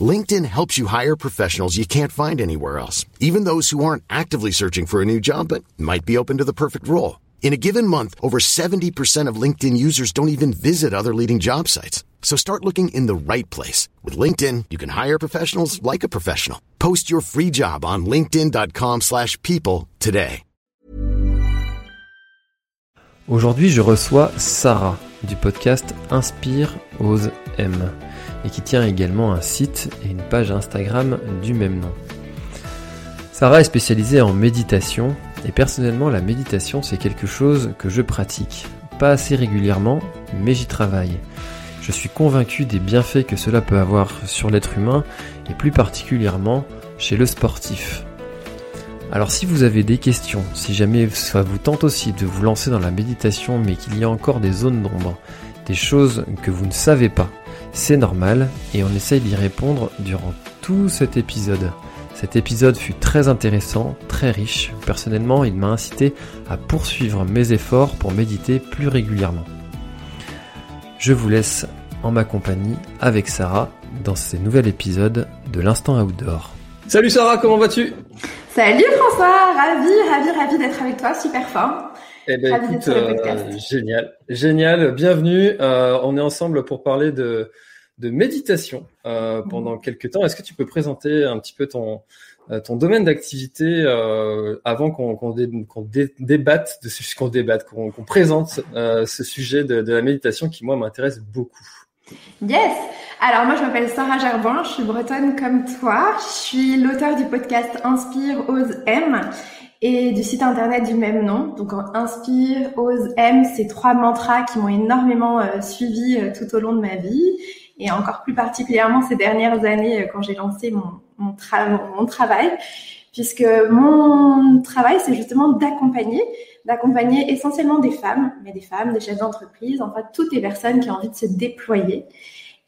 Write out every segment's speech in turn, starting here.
LinkedIn helps you hire professionals you can't find anywhere else, even those who aren't actively searching for a new job but might be open to the perfect role. In a given month, over 70% of LinkedIn users don't even visit other leading job sites. So start looking in the right place. With LinkedIn, you can hire professionals like a professional. Post your free job on linkedin.com slash people today. Aujourd'hui, je reçois Sarah du podcast Inspire, Ose, M et qui tient également un site et une page Instagram du même nom. Sarah est spécialisée en méditation et personnellement la méditation c'est quelque chose que je pratique. Pas assez régulièrement, mais j'y travaille. Je suis convaincu des bienfaits que cela peut avoir sur l'être humain et plus particulièrement chez le sportif. Alors si vous avez des questions, si jamais ça vous tente aussi de vous lancer dans la méditation mais qu'il y a encore des zones d'ombre, des choses que vous ne savez pas, c'est normal et on essaye d'y répondre durant tout cet épisode. Cet épisode fut très intéressant, très riche. Personnellement, il m'a incité à poursuivre mes efforts pour méditer plus régulièrement. Je vous laisse en ma compagnie avec Sarah dans ce nouvel épisode de l'Instant Outdoor. Salut Sarah, comment vas-tu? Salut François, ravi, ravi, ravi d'être avec toi, super fort. Eh ben, écoute, euh, génial, génial, bienvenue. Euh, on est ensemble pour parler de, de méditation euh, pendant mhm. quelques temps. Est-ce que tu peux présenter un petit peu ton, euh, ton domaine d'activité euh, avant qu'on qu'on débatte de ce qu'on débatte, qu'on présente euh, ce sujet de, de, la méditation qui moi m'intéresse beaucoup? Yes. Alors moi je m'appelle Sarah Gerbin, je suis bretonne comme toi. Je suis l'auteur du podcast Inspire, Ose, M et du site internet du même nom. Donc Inspire, Ose, M, c'est trois mantras qui m'ont énormément euh, suivi euh, tout au long de ma vie et encore plus particulièrement ces dernières années euh, quand j'ai lancé mon, travail, puisque mon travail c'est justement d'accompagner, d'accompagner essentiellement des femmes, mais des femmes, des chefs d'entreprise, enfin toutes les personnes qui ont envie de se déployer.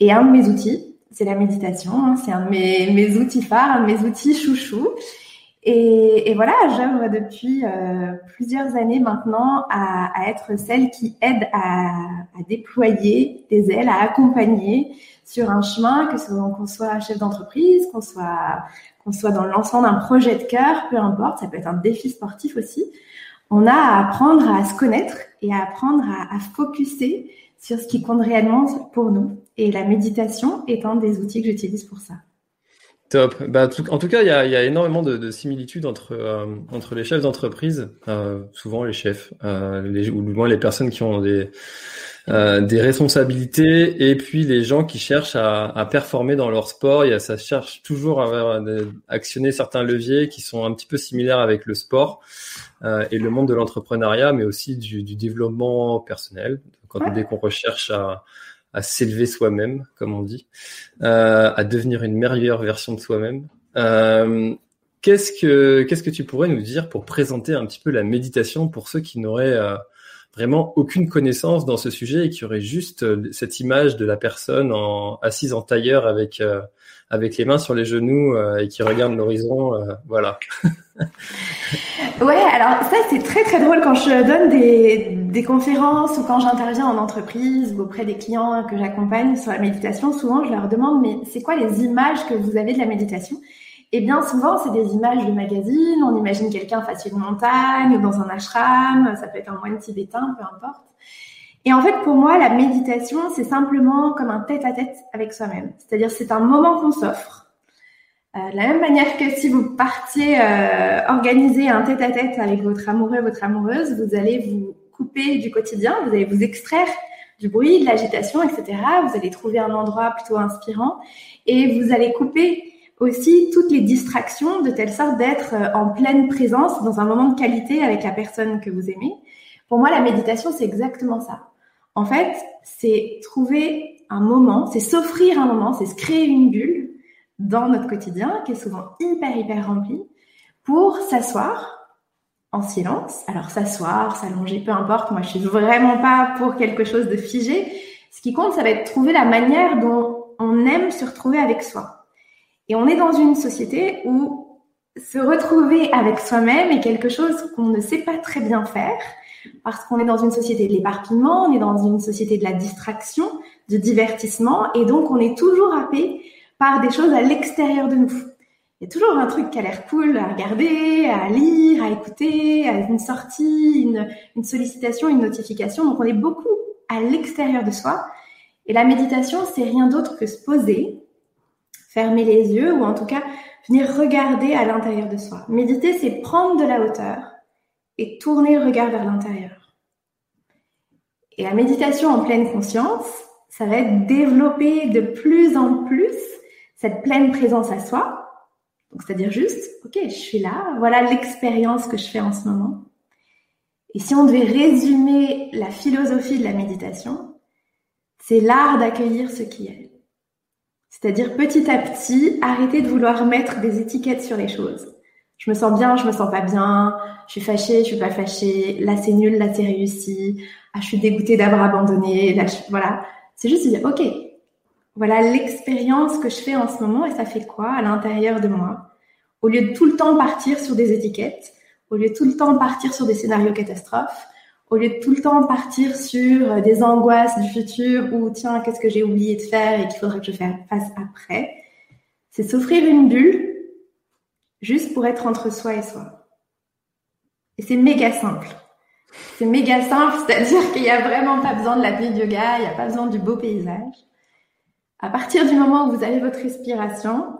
Et un de mes outils, c'est la méditation, hein, c'est un de mes, mes outils phares, un de mes outils chouchou. Et, et voilà, j'œuvre depuis euh, plusieurs années maintenant à, à, être celle qui aide à, à, déployer des ailes, à accompagner sur un chemin, que ce qu'on soit chef d'entreprise, qu'on soit qu'on soit dans le lancement d'un projet de cœur, peu importe, ça peut être un défi sportif aussi. On a à apprendre à se connaître et à apprendre à, à focuser sur ce qui compte réellement pour nous. Et la méditation est un des outils que j'utilise pour ça. Top. Bah, en tout cas, il y a, y a, énormément de, de similitudes entre, euh, entre les chefs d'entreprise, euh, souvent les chefs, euh, les, ou du moins les personnes qui ont des, euh, des responsabilités, et puis les gens qui cherchent à, à performer dans leur sport. Il y a, ça cherche toujours à, à, actionner certains leviers qui sont un petit peu similaires avec le sport euh, et le monde de l'entrepreneuriat, mais aussi du, du développement personnel. Quand, dès qu'on recherche à à s'élever soi-même, comme on dit, euh, à devenir une meilleure version de soi-même. Euh, qu'est-ce que qu'est-ce que tu pourrais nous dire pour présenter un petit peu la méditation pour ceux qui n'auraient euh, vraiment aucune connaissance dans ce sujet et qui auraient juste euh, cette image de la personne en, assise en tailleur avec euh, avec les mains sur les genoux et qui regarde l'horizon, voilà. Ouais, alors ça c'est très très drôle quand je donne des, des conférences ou quand j'interviens en entreprise ou auprès des clients que j'accompagne sur la méditation. Souvent, je leur demande mais c'est quoi les images que vous avez de la méditation? Et bien souvent, c'est des images de magazines. On imagine quelqu'un face à une montagne ou dans un ashram. Ça peut être un moine tibétain, peu importe. Et en fait, pour moi, la méditation, c'est simplement comme un tête-à-tête -tête avec soi-même. C'est-à-dire, c'est un moment qu'on s'offre euh, de la même manière que si vous partiez euh, organiser un tête-à-tête avec votre amoureux, votre amoureuse, vous allez vous couper du quotidien, vous allez vous extraire du bruit, de l'agitation, etc. Vous allez trouver un endroit plutôt inspirant et vous allez couper aussi toutes les distractions de telle sorte d'être euh, en pleine présence dans un moment de qualité avec la personne que vous aimez. Pour moi, la méditation, c'est exactement ça. En fait, c'est trouver un moment, c'est s'offrir un moment, c'est se créer une bulle dans notre quotidien, qui est souvent hyper, hyper rempli, pour s'asseoir en silence. Alors s'asseoir, s'allonger, peu importe. Moi, je suis vraiment pas pour quelque chose de figé. Ce qui compte, ça va être trouver la manière dont on aime se retrouver avec soi. Et on est dans une société où se retrouver avec soi-même est quelque chose qu'on ne sait pas très bien faire parce qu'on est dans une société de l'éparpillement, on est dans une société de la distraction, du divertissement, et donc on est toujours happé par des choses à l'extérieur de nous. Il y a toujours un truc qui a l'air cool à regarder, à lire, à écouter, à une sortie, une, une sollicitation, une notification. Donc on est beaucoup à l'extérieur de soi. Et la méditation, c'est rien d'autre que se poser, fermer les yeux ou en tout cas venir regarder à l'intérieur de soi. Méditer, c'est prendre de la hauteur et tourner le regard vers l'intérieur. Et la méditation en pleine conscience, ça va être développer de plus en plus cette pleine présence à soi. Donc, c'est-à-dire juste, OK, je suis là, voilà l'expérience que je fais en ce moment. Et si on devait résumer la philosophie de la méditation, c'est l'art d'accueillir ce qui est. C'est-à-dire petit à petit, arrêter de vouloir mettre des étiquettes sur les choses. Je me sens bien, je me sens pas bien, je suis fâchée, je suis pas fâchée, là c'est nul, là c'est réussi, ah, je suis dégoûtée d'avoir abandonné, là voilà. C'est juste dire, ok, voilà l'expérience que je fais en ce moment et ça fait quoi à l'intérieur de moi? Au lieu de tout le temps partir sur des étiquettes, au lieu de tout le temps partir sur des scénarios catastrophes, au lieu de tout le temps partir sur des angoisses du futur ou tiens, qu'est-ce que j'ai oublié de faire et qu'il faudrait que je fasse après, c'est s'offrir une bulle juste pour être entre soi et soi. Et c'est méga simple. C'est méga simple, c'est-à-dire qu'il n'y a vraiment pas besoin de la vie de yoga, il n'y a pas besoin du beau paysage. À partir du moment où vous avez votre respiration,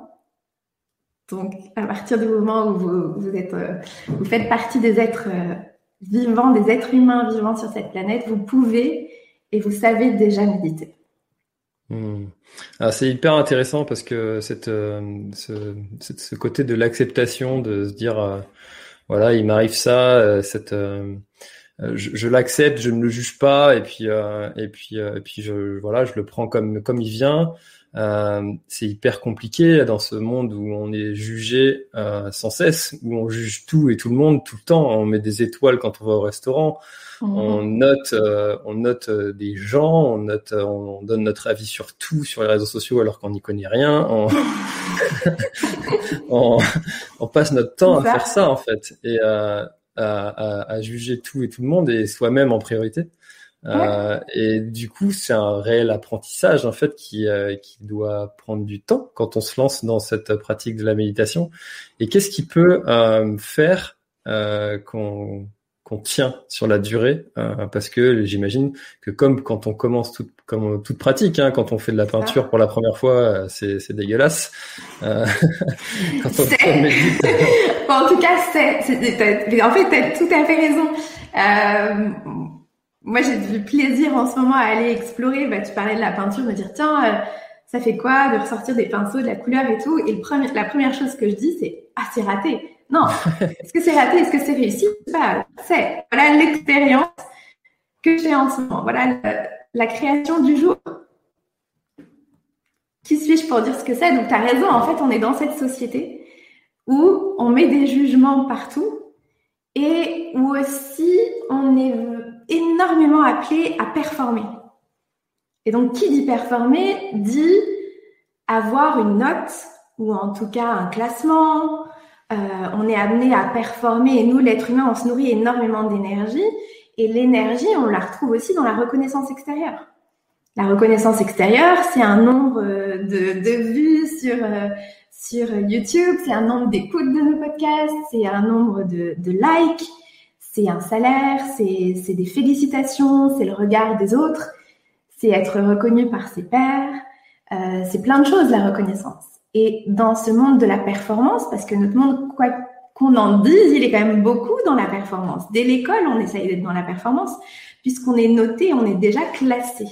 donc à partir du moment où vous, vous êtes, euh, vous faites partie des êtres euh, vivants, des êtres humains vivants sur cette planète, vous pouvez et vous savez déjà méditer. Hmm. Ah, c'est hyper intéressant parce que euh, ce, ce, côté de l'acceptation, de se dire, voilà, il m'arrive ça, cette, je, je l'accepte, je ne le juge pas, et puis, et puis, et puis, je, voilà, je le prends comme comme il vient. c'est hyper compliqué dans ce monde où on est jugé sans cesse, où on juge tout et tout le monde tout le temps. On met des étoiles quand on va au restaurant. On mhm. note, euh, on note euh, des gens, on note, euh, on donne notre avis sur tout sur les réseaux sociaux alors qu'on n'y connaît rien. On, on, passe notre temps à faire ça en fait et à, à, à, juger tout et tout le monde et soi-même en priorité. Euh, et du coup, c'est un réel apprentissage en fait qui, qui doit prendre du temps quand on se lance dans cette pratique de la méditation. Et qu'est-ce qui peut faire qu'on qu'on tient sur la durée euh, parce que j'imagine que comme quand on commence toute comme toute pratique hein, quand on fait de la peinture pour la première fois euh, c'est c'est dégueulasse. Euh, quand on, médite en tout cas c'est en fait t'as tout à fait raison. Euh, moi j'ai du plaisir en ce moment à aller explorer. Bah, tu parlais de la peinture me dire tiens euh, ça fait quoi de ressortir des pinceaux de la couleur et tout? Et le premier, la première chose que je dis c'est ah c'est raté non. Est-ce que c'est raté? Est-ce que c'est réussi? Pas. C'est voilà l'expérience que j'ai en ce moment. Voilà la, création du jour. Qui suis-je pour dire ce que c'est? Donc tu as raison, en fait, on est dans cette société où on met des jugements partout et où aussi on est énormément appelé à performer. Et donc qui dit performer dit avoir une note ou en tout cas un classement, euh, on est amené à performer et nous, l'être humain, on se nourrit énormément d'énergie et l'énergie, on la retrouve aussi dans la reconnaissance extérieure. La reconnaissance extérieure, c'est un nombre de, de vues sur euh, sur YouTube, c'est un nombre d'écoutes de nos podcasts, c'est un nombre de, de likes, c'est un salaire, c'est des félicitations, c'est le regard des autres, c'est être reconnu par ses pairs, euh, c'est plein de choses la reconnaissance. Et dans ce monde de la performance, parce que notre monde, quoi qu'on en dise, il est quand même beaucoup dans la performance. Dès l'école, on essaye d'être dans la performance, puisqu'on est noté, on est déjà classé.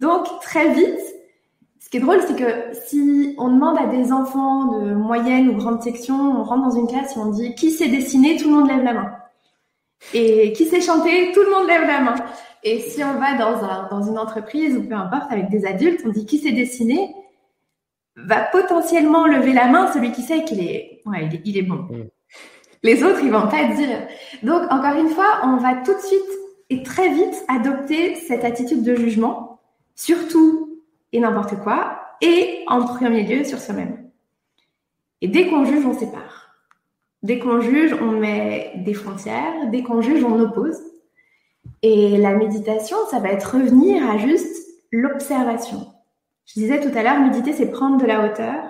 Donc, très vite, ce qui est drôle, c'est que si on demande à des enfants de moyenne ou grande section, on rentre dans une classe et on dit qui sait dessiner, tout le monde lève la main. Et qui sait chanter, tout le monde lève la main. Et si on va dans, un, dans une entreprise ou peu importe avec des adultes, on dit qui sait dessiner, va potentiellement lever la main celui qui sait qu'il est, ouais, il est, bon. Mm. Les autres, ils vont pas dire. Donc, encore une fois, on va tout de suite et très vite adopter cette attitude de jugement, surtout et n'importe quoi, et en premier lieu sur soi-même. Et dès qu'on juge, on sépare. Dès qu'on juge, on met des frontières. Dès qu'on juge, on oppose. Et la méditation, ça va être revenir à juste l'observation. Je disais tout à l'heure, méditer, c'est prendre de la hauteur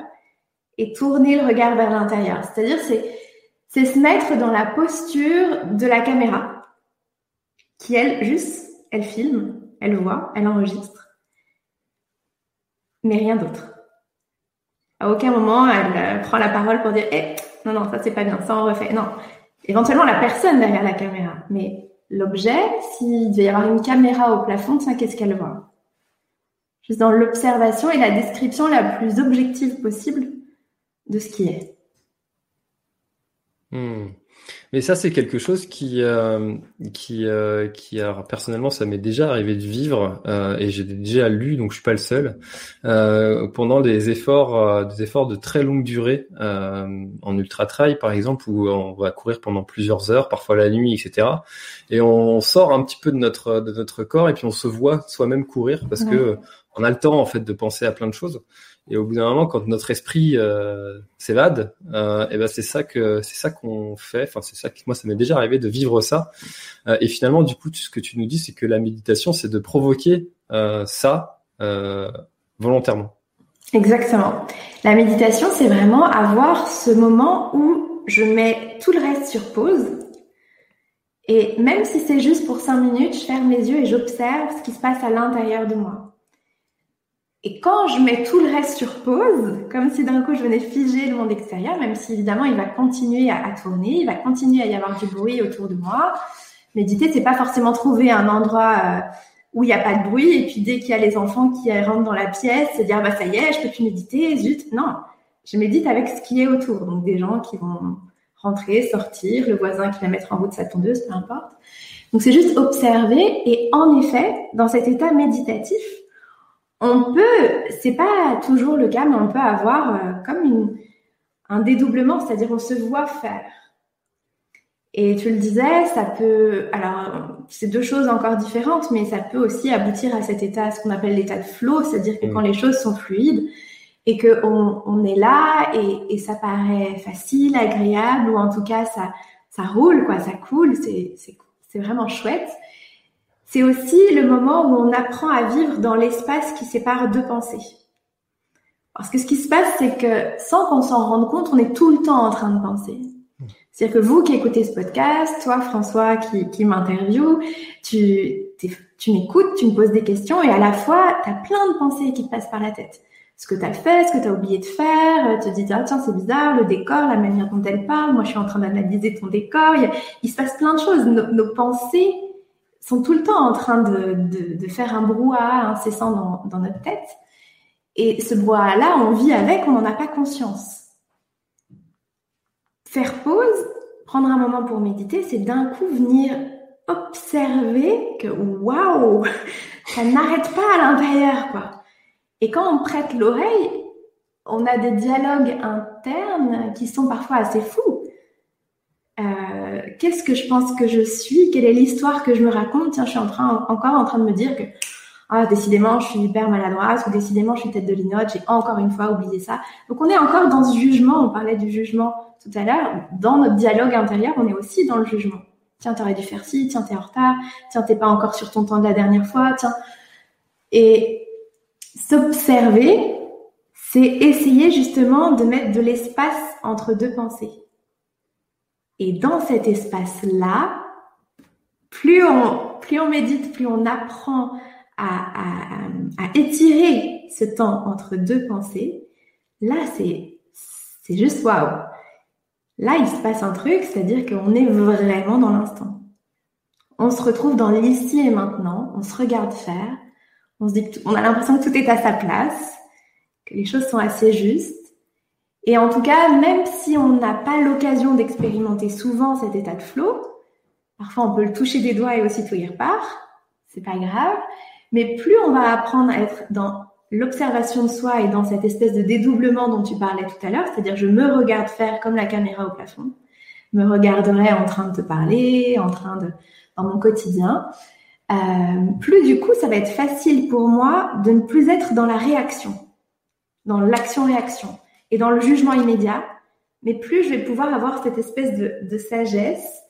et tourner le regard vers l'intérieur. C'est-à-dire, c'est, se mettre dans la posture de la caméra, qui elle, juste, elle filme, elle voit, elle enregistre, mais rien d'autre. À aucun moment, elle euh, prend la parole pour dire, eh, non, non, ça c'est pas bien, ça on refait. Non, éventuellement la personne derrière la caméra, mais l'objet, s'il devait y avoir une caméra au plafond, tiens, qu'est-ce qu'elle voit? Juste dans l'observation et la description la plus objective possible de ce qui est. Hmm. Mais ça, c'est quelque chose qui, euh, qui, euh, qui, alors, personnellement, ça m'est déjà arrivé de vivre euh, et j'ai déjà lu, donc je suis pas le seul, euh, pendant des efforts, euh, des efforts de très longue durée en ultra trail, par exemple, où on va courir pendant plusieurs heures, parfois la nuit, etc. Et on sort un petit peu de notre de notre corps et puis on se voit soi-même courir parce que on a le temps en fait de penser à plein de choses. Et au bout d'un moment, quand notre esprit euh, s'évade, euh, et ben c'est ça que c'est ça qu'on fait. Enfin, c'est ça que moi ça m'est déjà arrivé de vivre ça. Euh, et finalement, du coup, ce que tu nous dis, c'est que la méditation, c'est de provoquer euh, ça euh, volontairement. Exactement. La méditation, c'est vraiment avoir ce moment où je mets tout le reste sur pause. Et même si c'est juste pour cinq minutes, je ferme les yeux et j'observe ce qui se passe à l'intérieur de moi. Et quand je mets tout le reste sur pause, comme si d'un coup je venais figer le monde extérieur, même si évidemment il va continuer à, tourner, il va continuer à y avoir du bruit autour de moi. Méditer, c'est pas forcément trouver un endroit euh, où il n'y a pas de bruit et puis dès qu'il y a les enfants qui rentrent dans la pièce, se dire bah ça y est, je peux plus méditer, zut. Non, je médite avec ce qui est autour, donc des gens qui vont rentrer, sortir, le voisin qui va mettre en route sa tondeuse, peu importe. Donc c'est juste observer et en effet, dans cet état méditatif, on peut, c'est pas toujours le cas, mais on peut avoir euh, comme une, un dédoublement, c'est-à-dire on se voit faire. Et tu le disais, ça peut, alors c'est deux choses encore différentes, mais ça peut aussi aboutir à cet état, ce qu'on appelle l'état de flow, c'est-à-dire que quand mm. les choses sont fluides et que on, est là et, et, ça paraît facile, agréable, ou en tout cas ça, ça roule, quoi, ça coule, c'est vraiment chouette. C'est aussi le moment où on apprend à vivre dans l'espace qui sépare deux pensées. Parce que ce qui se passe, c'est que sans qu'on s'en rende compte, on est tout le temps en train de penser. C'est-à-dire que vous qui écoutez ce podcast, toi François qui, qui m'interviewe, tu, tu m'écoutes, tu me poses des questions et à la fois, tu as plein de pensées qui te passent par la tête. Ce que tu as fait, ce que tu as oublié de faire, tu te dis, ah, tiens, c'est bizarre, le décor, la manière dont elle parle, moi je suis en train d'analyser ton décor, il, se passe plein de choses. nos pensées sont tout le temps en train de, de, faire un brouhaha incessant dans, dans, notre tête. Et ce brouhaha-là, on vit avec, on n'en a pas conscience. Faire pause, prendre un moment pour méditer, c'est d'un coup venir observer que waouh, ça n'arrête pas à l'intérieur, quoi. Et quand on prête l'oreille, on a des dialogues internes qui sont parfois assez fous. Euh, qu'est-ce que je pense que je suis? Quelle est l'histoire que je me raconte? Tiens, je suis encore en train de me dire que ah, décidément, je suis hyper maladroite ou décidément, je suis tête de linotte, j'ai encore une fois oublié ça. Donc, on est encore dans ce jugement. On parlait du jugement tout à l'heure. Dans notre dialogue intérieur, on est aussi dans le jugement. Tiens, t'aurais dû faire ci. Tiens, t'es en retard. Tiens, t'es pas encore sur ton temps de la dernière fois. Tiens. Et s'observer, c'est essayer justement de mettre de l'espace entre deux pensées. Et dans cet espace-là, plus on, plus on médite, plus on apprend à, à, à étirer ce temps entre deux pensées, là, c'est, c'est juste waouh. Là, il se passe un truc, c'est-à-dire qu'on est vraiment dans l'instant. On se retrouve dans l'ici et maintenant, on se regarde faire, on se dit on a l'impression que tout est à sa place, que les choses sont assez justes, et en tout cas, même si on n'a pas l'occasion d'expérimenter souvent cet état de flow, parfois on peut le toucher des doigts et aussitôt y repart, c'est pas grave, mais plus on va apprendre à être dans l'observation de soi et dans cette espèce de dédoublement dont tu parlais tout à l'heure, c'est-à-dire je me regarde faire comme la caméra au plafond, me regarderais en train de te parler, en train de dans mon quotidien, euh, plus du coup ça va être facile pour moi de ne plus être dans la réaction, dans l'action-réaction et dans le jugement immédiat, mais plus je vais pouvoir avoir cette espèce de, de sagesse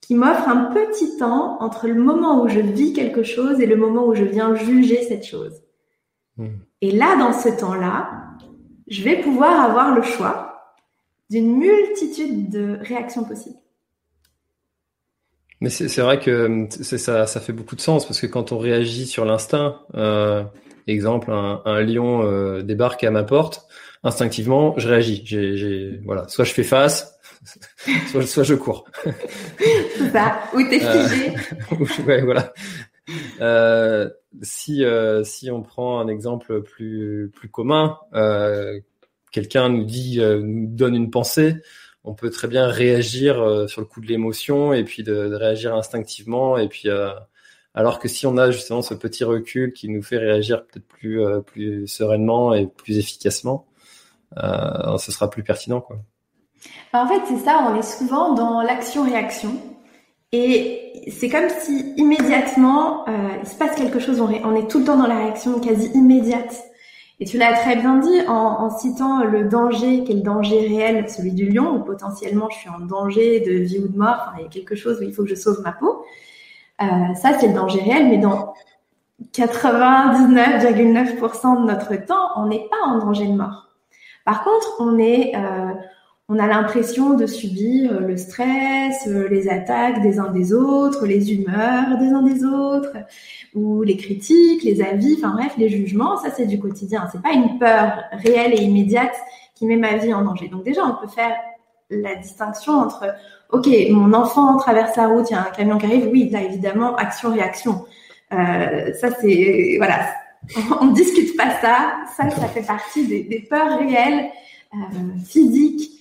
qui m'offre un petit temps entre le moment où je vis quelque chose et le moment où je viens juger cette chose. Hmm. Et là, dans ce temps-là, je vais pouvoir avoir le choix d'une multitude de réactions possibles. Mais c'est vrai que ça, ça fait beaucoup de sens parce que quand on réagit sur l'instinct, euh, exemple, un, un lion euh, débarque à ma porte, instinctivement, je réagis. J'ai, voilà, soit je fais face, soit, soit je cours. Ça. Ou t'es euh, figé. ouais, voilà. Euh, si euh, si on prend un exemple plus plus commun, euh, quelqu'un nous dit euh, nous donne une pensée, on peut très bien réagir sur le coup de l'émotion et puis de, de, réagir instinctivement et puis alors que si on a justement ce petit recul qui nous fait réagir peut-être plus plus sereinement et plus efficacement, ce sera plus pertinent quoi. En fait, c'est ça, on est souvent dans l'action-réaction. Et c'est comme si immédiatement, euh, il se passe quelque chose, on est, tout le temps dans la réaction quasi immédiate. Et tu l'as très bien dit en, citant le danger, qui le danger réel, celui du lion, où potentiellement je suis en danger de vie ou de mort, il y a quelque chose où il faut que je sauve ma peau. Euh, ça, c'est le danger réel, mais dans 99,9% de notre temps, on n'est pas en danger de mort. Par contre, on est... Euh, on a l'impression de subir euh, le stress, euh, les attaques des uns des autres, les humeurs des uns des autres, ou les critiques, les avis, enfin bref, les jugements, ça c'est du quotidien. C'est pas une peur réelle et immédiate qui met ma vie en danger. Donc déjà, on peut faire la distinction entre, ok, mon enfant traverse la route, il y a un camion qui arrive, oui, là évidemment, action-réaction. Euh, ça c'est, voilà, on ne discute pas ça, ça, ça fait partie des, peurs réelles, physiques,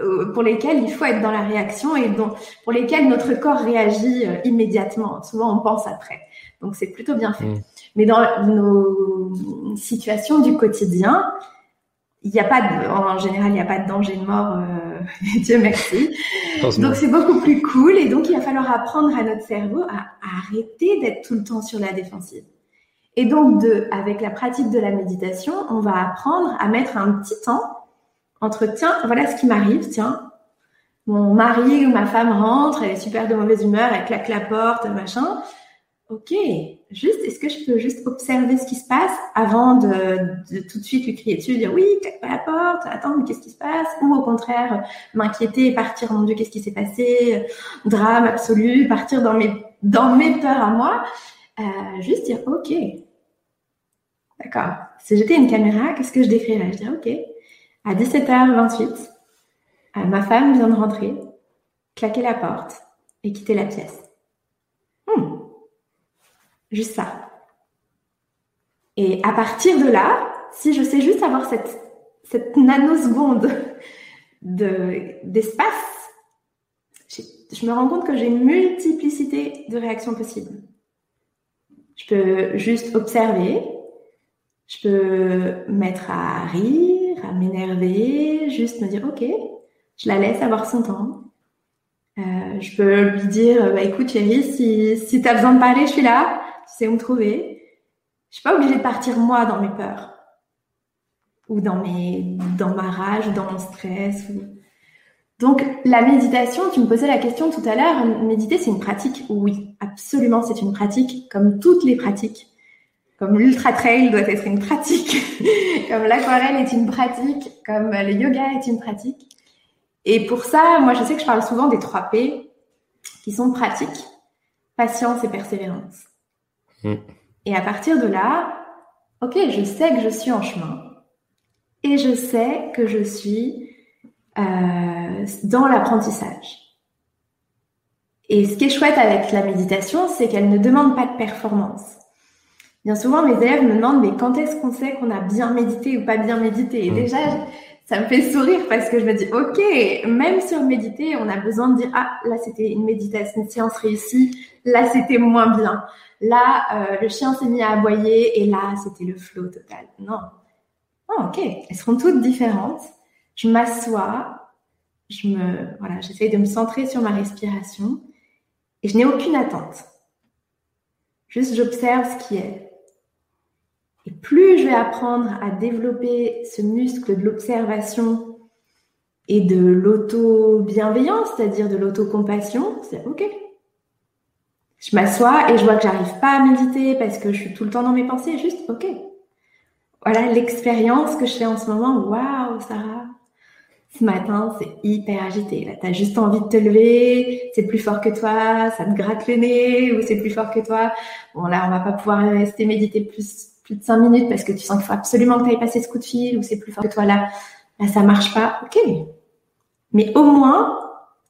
euh, pour lesquels il faut être dans la réaction et dont, pour lesquels notre corps réagit euh, immédiatement. Souvent, on pense après. Donc, c'est plutôt bien fait. Mm. Mais dans nos situations du quotidien, il n'y a pas de, en général, il n'y a pas de danger de mort, euh, Dieu merci. Donc c'est beaucoup plus cool et donc il va falloir apprendre à notre cerveau à, à arrêter d'être tout le temps sur la défensive. Et donc avec la pratique de la méditation, on va apprendre à mettre un petit temps entre tiens, voilà ce qui m'arrive, tiens, mon mari ou ma femme rentre, elle est super de mauvaise humeur, elle claque la porte, machin. Ok, juste, est-ce que je peux juste observer ce qui se passe avant de, tout de suite lui crier dessus, dire oui, claque pas la porte, attends, mais qu'est-ce qui se passe? Ou au contraire, m'inquiéter et partir, mon Dieu, qu'est-ce qui s'est passé? Drame absolu, partir dans mes, dans peurs à moi. Euh, juste dire ok, d'accord. Si j'étais une caméra, qu'est-ce que je décrirais? Je dirais ok, à 17h28, euh, ma femme vient de rentrer, claquer la porte et quitter la pièce. Hmm. Juste ça. Et à partir de là, si je sais juste avoir cette, nanoseconde de, d'espace, je me rends compte que j'ai une multiplicité de réactions possibles. Je peux juste observer, je peux mettre à rire, à m'énerver, juste me dire ok, je la laisse avoir son temps. Euh, je peux lui dire bah écoute chérie, si si t'as besoin de parler, je suis là, tu sais où me trouver. Je suis pas obligée de partir moi dans mes peurs ou dans mes dans ma rage ou dans mon stress. Donc la méditation, tu me posais la question tout à l'heure, méditer c'est une pratique? Oui, absolument c'est une pratique comme toutes les pratiques comme l'ultra trail doit être une pratique, comme l'aquarelle est une pratique, comme le yoga est une pratique. Et pour ça, moi, je sais que je parle souvent des trois P qui sont pratiques, patience et persévérance. Hmm. Et à partir de là, ok, je sais que je suis en chemin et je sais que je suis euh, dans l'apprentissage. Et ce qui est chouette avec la méditation, c'est qu'elle ne demande pas de performance. Bien souvent, mes élèves me demandent, mais quand est-ce qu'on sait qu'on a bien médité ou pas bien médité? Et mmh. déjà, ça me fait sourire parce que je me dis, ok, même sur méditer, on a besoin de dire, ah, là, c'était une méditation, une séance réussie, là, c'était moins bien. Là, euh, le chien s'est mis à aboyer et là, c'était le flow total. Non. Oh, ok, elles seront toutes différentes. Je m'assois, je me, voilà, j'essaie de me centrer sur ma respiration et je n'ai aucune attente. Juste, j'observe ce qui est. Et plus je vais apprendre à développer ce muscle de l'observation et de l'auto-bienveillance, c'est-à-dire de l'auto-compassion, c'est OK. Je m'assois et je vois que j'arrive pas à méditer parce que je suis tout le temps dans mes pensées, juste OK. Voilà l'expérience que je fais en ce moment. Waouh, Sarah, ce matin, c'est hyper agité. Là, t'as juste envie de te lever, c'est plus fort que toi, ça te gratte le nez ou c'est plus fort que toi. Bon, là, on va pas pouvoir rester méditer plus, plus de cinq minutes parce que tu sens qu'il faut absolument que tu ailles passer ce coup de fil ou c'est plus fort que toi. Là, là, ça marche pas. Ok. Mais au moins,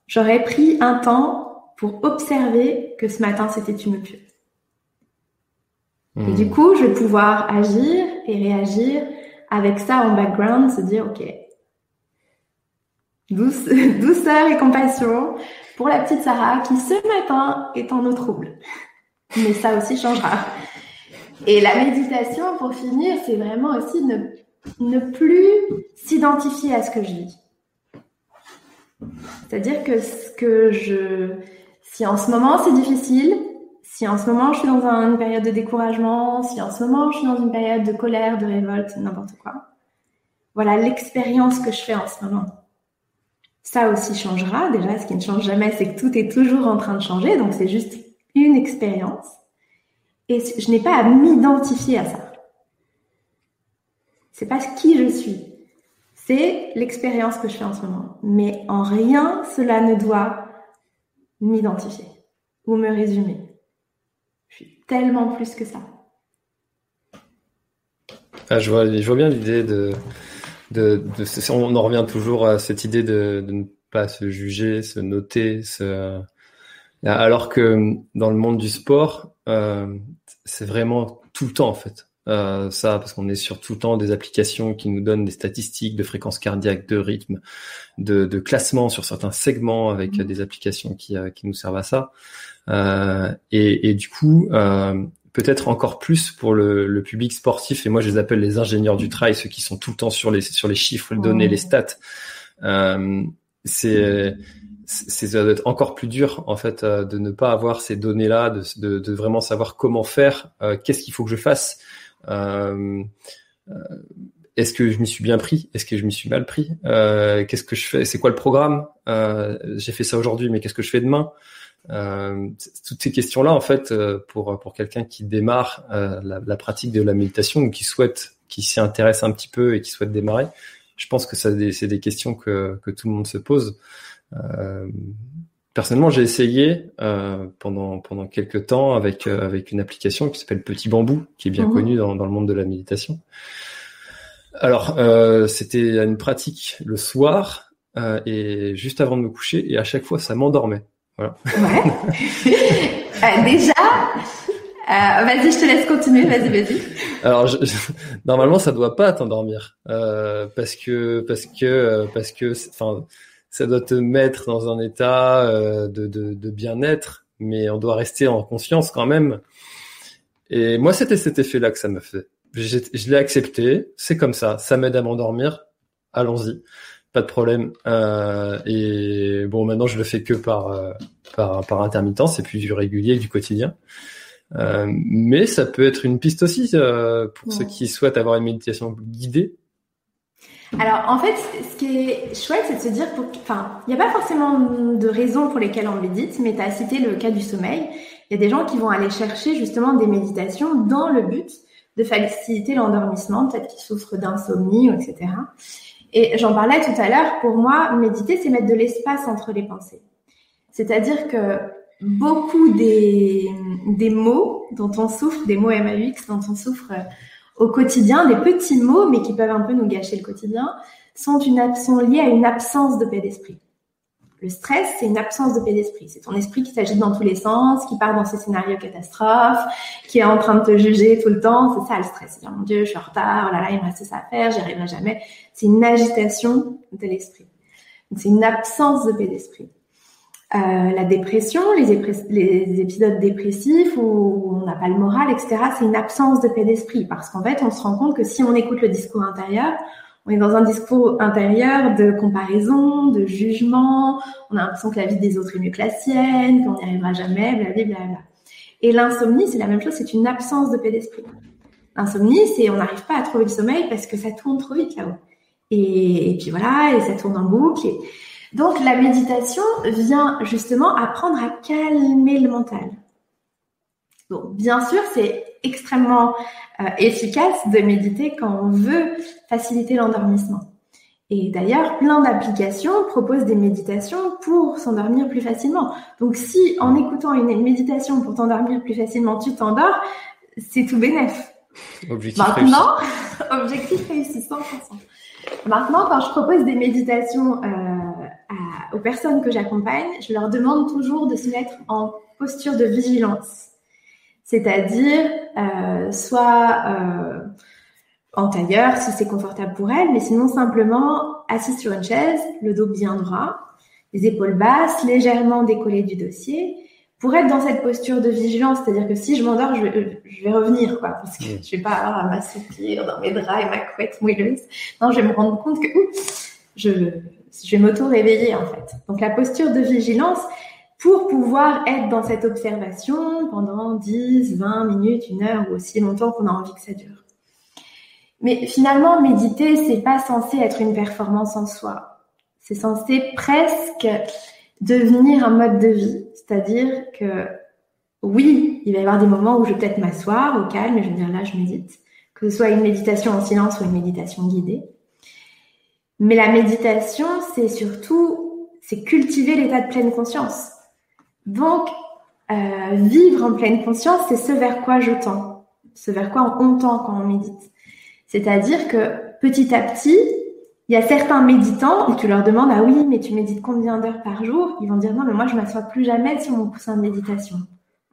j'aurais pris un temps pour observer que ce matin, c'était tumultueux. Et du hmm. coup, je vais pouvoir agir et réagir avec ça en background, se dire, OK, Douce, douceur et compassion pour la petite Sarah qui ce matin est en eau trouble. Mais ça aussi changera. Et la méditation, pour finir, c'est vraiment aussi ne, ne plus s'identifier à ce que je vis. C'est-à-dire que que je, si en ce moment c'est difficile, si en ce moment je suis dans une période de découragement, si en ce moment je suis dans une période de colère, de révolte, n'importe quoi, voilà l'expérience que je fais en ce moment. Ça aussi changera. Déjà, ce qui ne change jamais, c'est que tout est toujours en train de changer. Donc, c'est juste une expérience. Et je n'ai pas à m'identifier à ça. C'est pas qui je suis. C'est l'expérience que je fais en ce moment. Mais en rien, cela ne doit m'identifier ou me résumer. Je suis tellement plus que ça. Ah, je, vois, je vois bien l'idée de, on en revient toujours à cette idée de, ne pas se juger, se noter, se... alors que dans le monde du sport, euh, c'est vraiment tout le temps en fait. Euh, ça, parce qu'on est sur tout le temps des applications qui nous donnent des statistiques de fréquence cardiaque, de rythme, de, de classement sur certains segments avec mmh. des applications qui, euh, qui nous servent à ça. Euh, et, et, du coup, euh, peut-être encore plus pour le, le, public sportif. Et moi, je les appelle les ingénieurs du trail, ceux qui sont tout le temps sur les sur les chiffres, les données, les stats. Euh, c'est c'est encore plus dur en fait euh, de ne pas avoir ces données-là, de, de, vraiment savoir comment faire, euh, qu'est-ce qu'il faut que je fasse. Euh, est-ce que je m'y suis bien pris? Est-ce que je m'y suis mal pris? Qu'est-ce que je fais? C'est quoi le programme? J'ai fait ça aujourd'hui, mais qu'est-ce que je fais demain? Toutes ces questions-là, en fait, pour pour quelqu'un qui démarre la, pratique de la méditation ou qui souhaite, qui s'y intéresse un petit peu et qui souhaite démarrer, je pense que c'est des questions que que tout le monde se pose. Euh, personnellement, j'ai essayé pendant pendant quelques temps avec avec une application qui s'appelle Petit Bambou, qui est bien mhm. connue dans dans le monde de la méditation. Alors, c'était une pratique le soir et juste avant de me coucher, et à chaque fois, ça m'endormait. Ouais. euh, déjà, euh, vas-y, je te laisse continuer. Vas-y, vas-y. Alors, je, normalement, ça doit pas t'endormir euh, parce que parce que parce que enfin, ça doit te mettre dans un état euh, de, de, de bien-être, mais on doit rester en conscience quand même. Et moi, c'était cet effet-là que ça me fait. Je l'ai accepté, c'est comme ça, ça m'aide à m'endormir. Allons-y pas de problème. Euh, et bon, maintenant je le fais que par euh, par, par intermittence, c'est plus du régulier, du quotidien. Euh, mais ça peut être une piste aussi euh, pour ceux qui souhaitent avoir une méditation guidée. Alors en fait, ce qui est chouette, c'est de se dire, enfin, il n'y a pas forcément de raisons pour lesquelles on médite, mais tu as cité le cas du sommeil. Il y a des gens qui vont aller chercher justement des méditations dans le but de faciliter l'endormissement, peut-être qu'ils souffrent d'insomnie, etc. Et j'en parlais tout à l'heure, pour moi, méditer, c'est mettre de l'espace entre les pensées. C'est-à-dire que beaucoup des, des mots dont on souffre, des mots MAUX dont on souffre au quotidien, des petits mots, mais qui peuvent un peu nous gâcher le quotidien, sont, une, liés à une absence de paix d'esprit. Le stress, c'est une absence de paix d'esprit. C'est ton esprit qui s'agite dans tous les sens, qui part dans ces scénarios catastrophes, qui est en train de te juger tout le temps. C'est ça le stress. Mon Dieu, je suis en retard, oh là là, il me reste ça à faire, j'y arriverai jamais. C'est une agitation de l'esprit. C'est une absence de paix d'esprit. Euh, la dépression, les, épisodes dépressifs où on n'a pas le moral, etc., c'est une absence de paix d'esprit parce qu'en fait, on se rend compte que si on écoute le discours intérieur, on est dans un discours intérieur de comparaison, de jugement. On a l'impression que la vie des autres est mieux que la sienne, qu'on n'y arrivera jamais, blablabla. Et l'insomnie, c'est la même chose, c'est une absence de paix d'esprit. L'insomnie, c'est on n'arrive pas à trouver le sommeil parce que ça tourne trop vite là-haut. Et, puis voilà, et ça tourne en boucle. Donc la méditation vient justement apprendre à calmer le mental. Donc bien sûr, c'est extrêmement euh, efficace de méditer quand on veut faciliter l'endormissement. Et d'ailleurs, plein d'applications proposent des méditations pour s'endormir plus facilement. Donc si en écoutant une méditation pour t'endormir plus facilement, tu t'endors, c'est tout bénef. Objectif Maintenant, objectif réussi 100%. Maintenant, quand je propose des méditations euh, aux personnes que j'accompagne, je leur demande toujours de se mettre en posture de vigilance. C'est-à-dire euh, soit euh, en tailleur si c'est confortable pour elle, mais sinon simplement assise sur une chaise, le dos bien droit, les épaules basses, légèrement décollées du dossier, pour être dans cette posture de vigilance, c'est-à-dire que si je m'endors, je, vais revenir, quoi, parce que je vais pas avoir à m'assoupir dans mes draps et ma couette moelleuse. Non, je vais me rendre compte que je, je vais m'auto-réveiller en fait. Donc la posture de vigilance, pour pouvoir être dans cette observation pendant 10, 20 minutes, une heure ou aussi longtemps qu'on a envie que ça dure. Mais finalement, méditer, c'est pas censé être une performance en soi. C'est censé presque devenir un mode de vie. C'est-à-dire que oui, il va y avoir des moments où je vais peut-être m'asseoir au calme et je vais dire là, je médite. Que ce soit une méditation en silence ou une méditation guidée. Mais la méditation, c'est surtout, c'est cultiver l'état de pleine conscience. Donc, euh, vivre en pleine conscience, c'est ce vers quoi je tends, ce vers quoi on tend quand on médite. C'est-à-dire que petit à petit, il y a certains méditants, et tu leur demandes, ah oui, mais tu médites combien d'heures par jour? Ils vont dire, non, mais moi, je m'assois plus jamais sur mon coussin de méditation.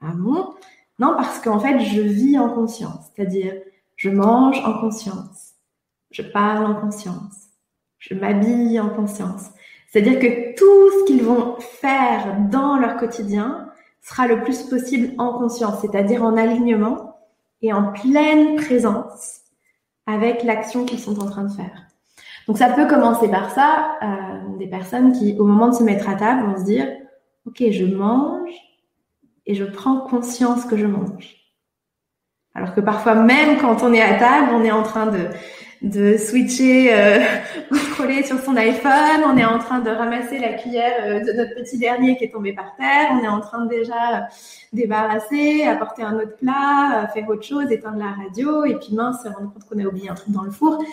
Ah bon? Non, parce qu'en fait, je vis en conscience. C'est-à-dire, je mange en conscience. Je parle en conscience. Je m'habille en conscience. C'est-à-dire que tout ce qu'ils vont faire dans leur quotidien sera le plus possible en conscience, c'est-à-dire en alignement et en pleine présence avec l'action qu'ils sont en train de faire. Donc ça peut commencer par ça, euh, des personnes qui, au moment de se mettre à table, vont se dire, ok, je mange et je prends conscience que je mange. Alors que parfois, même quand on est à table, on est en train de de switcher euh, coller sur son iPhone, on est en train de ramasser la cuillère euh, de notre petit dernier qui est tombé par terre, on est en train de déjà débarrasser, apporter un autre plat, euh, faire autre chose, éteindre la radio, et puis mince, se rendre compte qu'on a oublié un truc dans le four,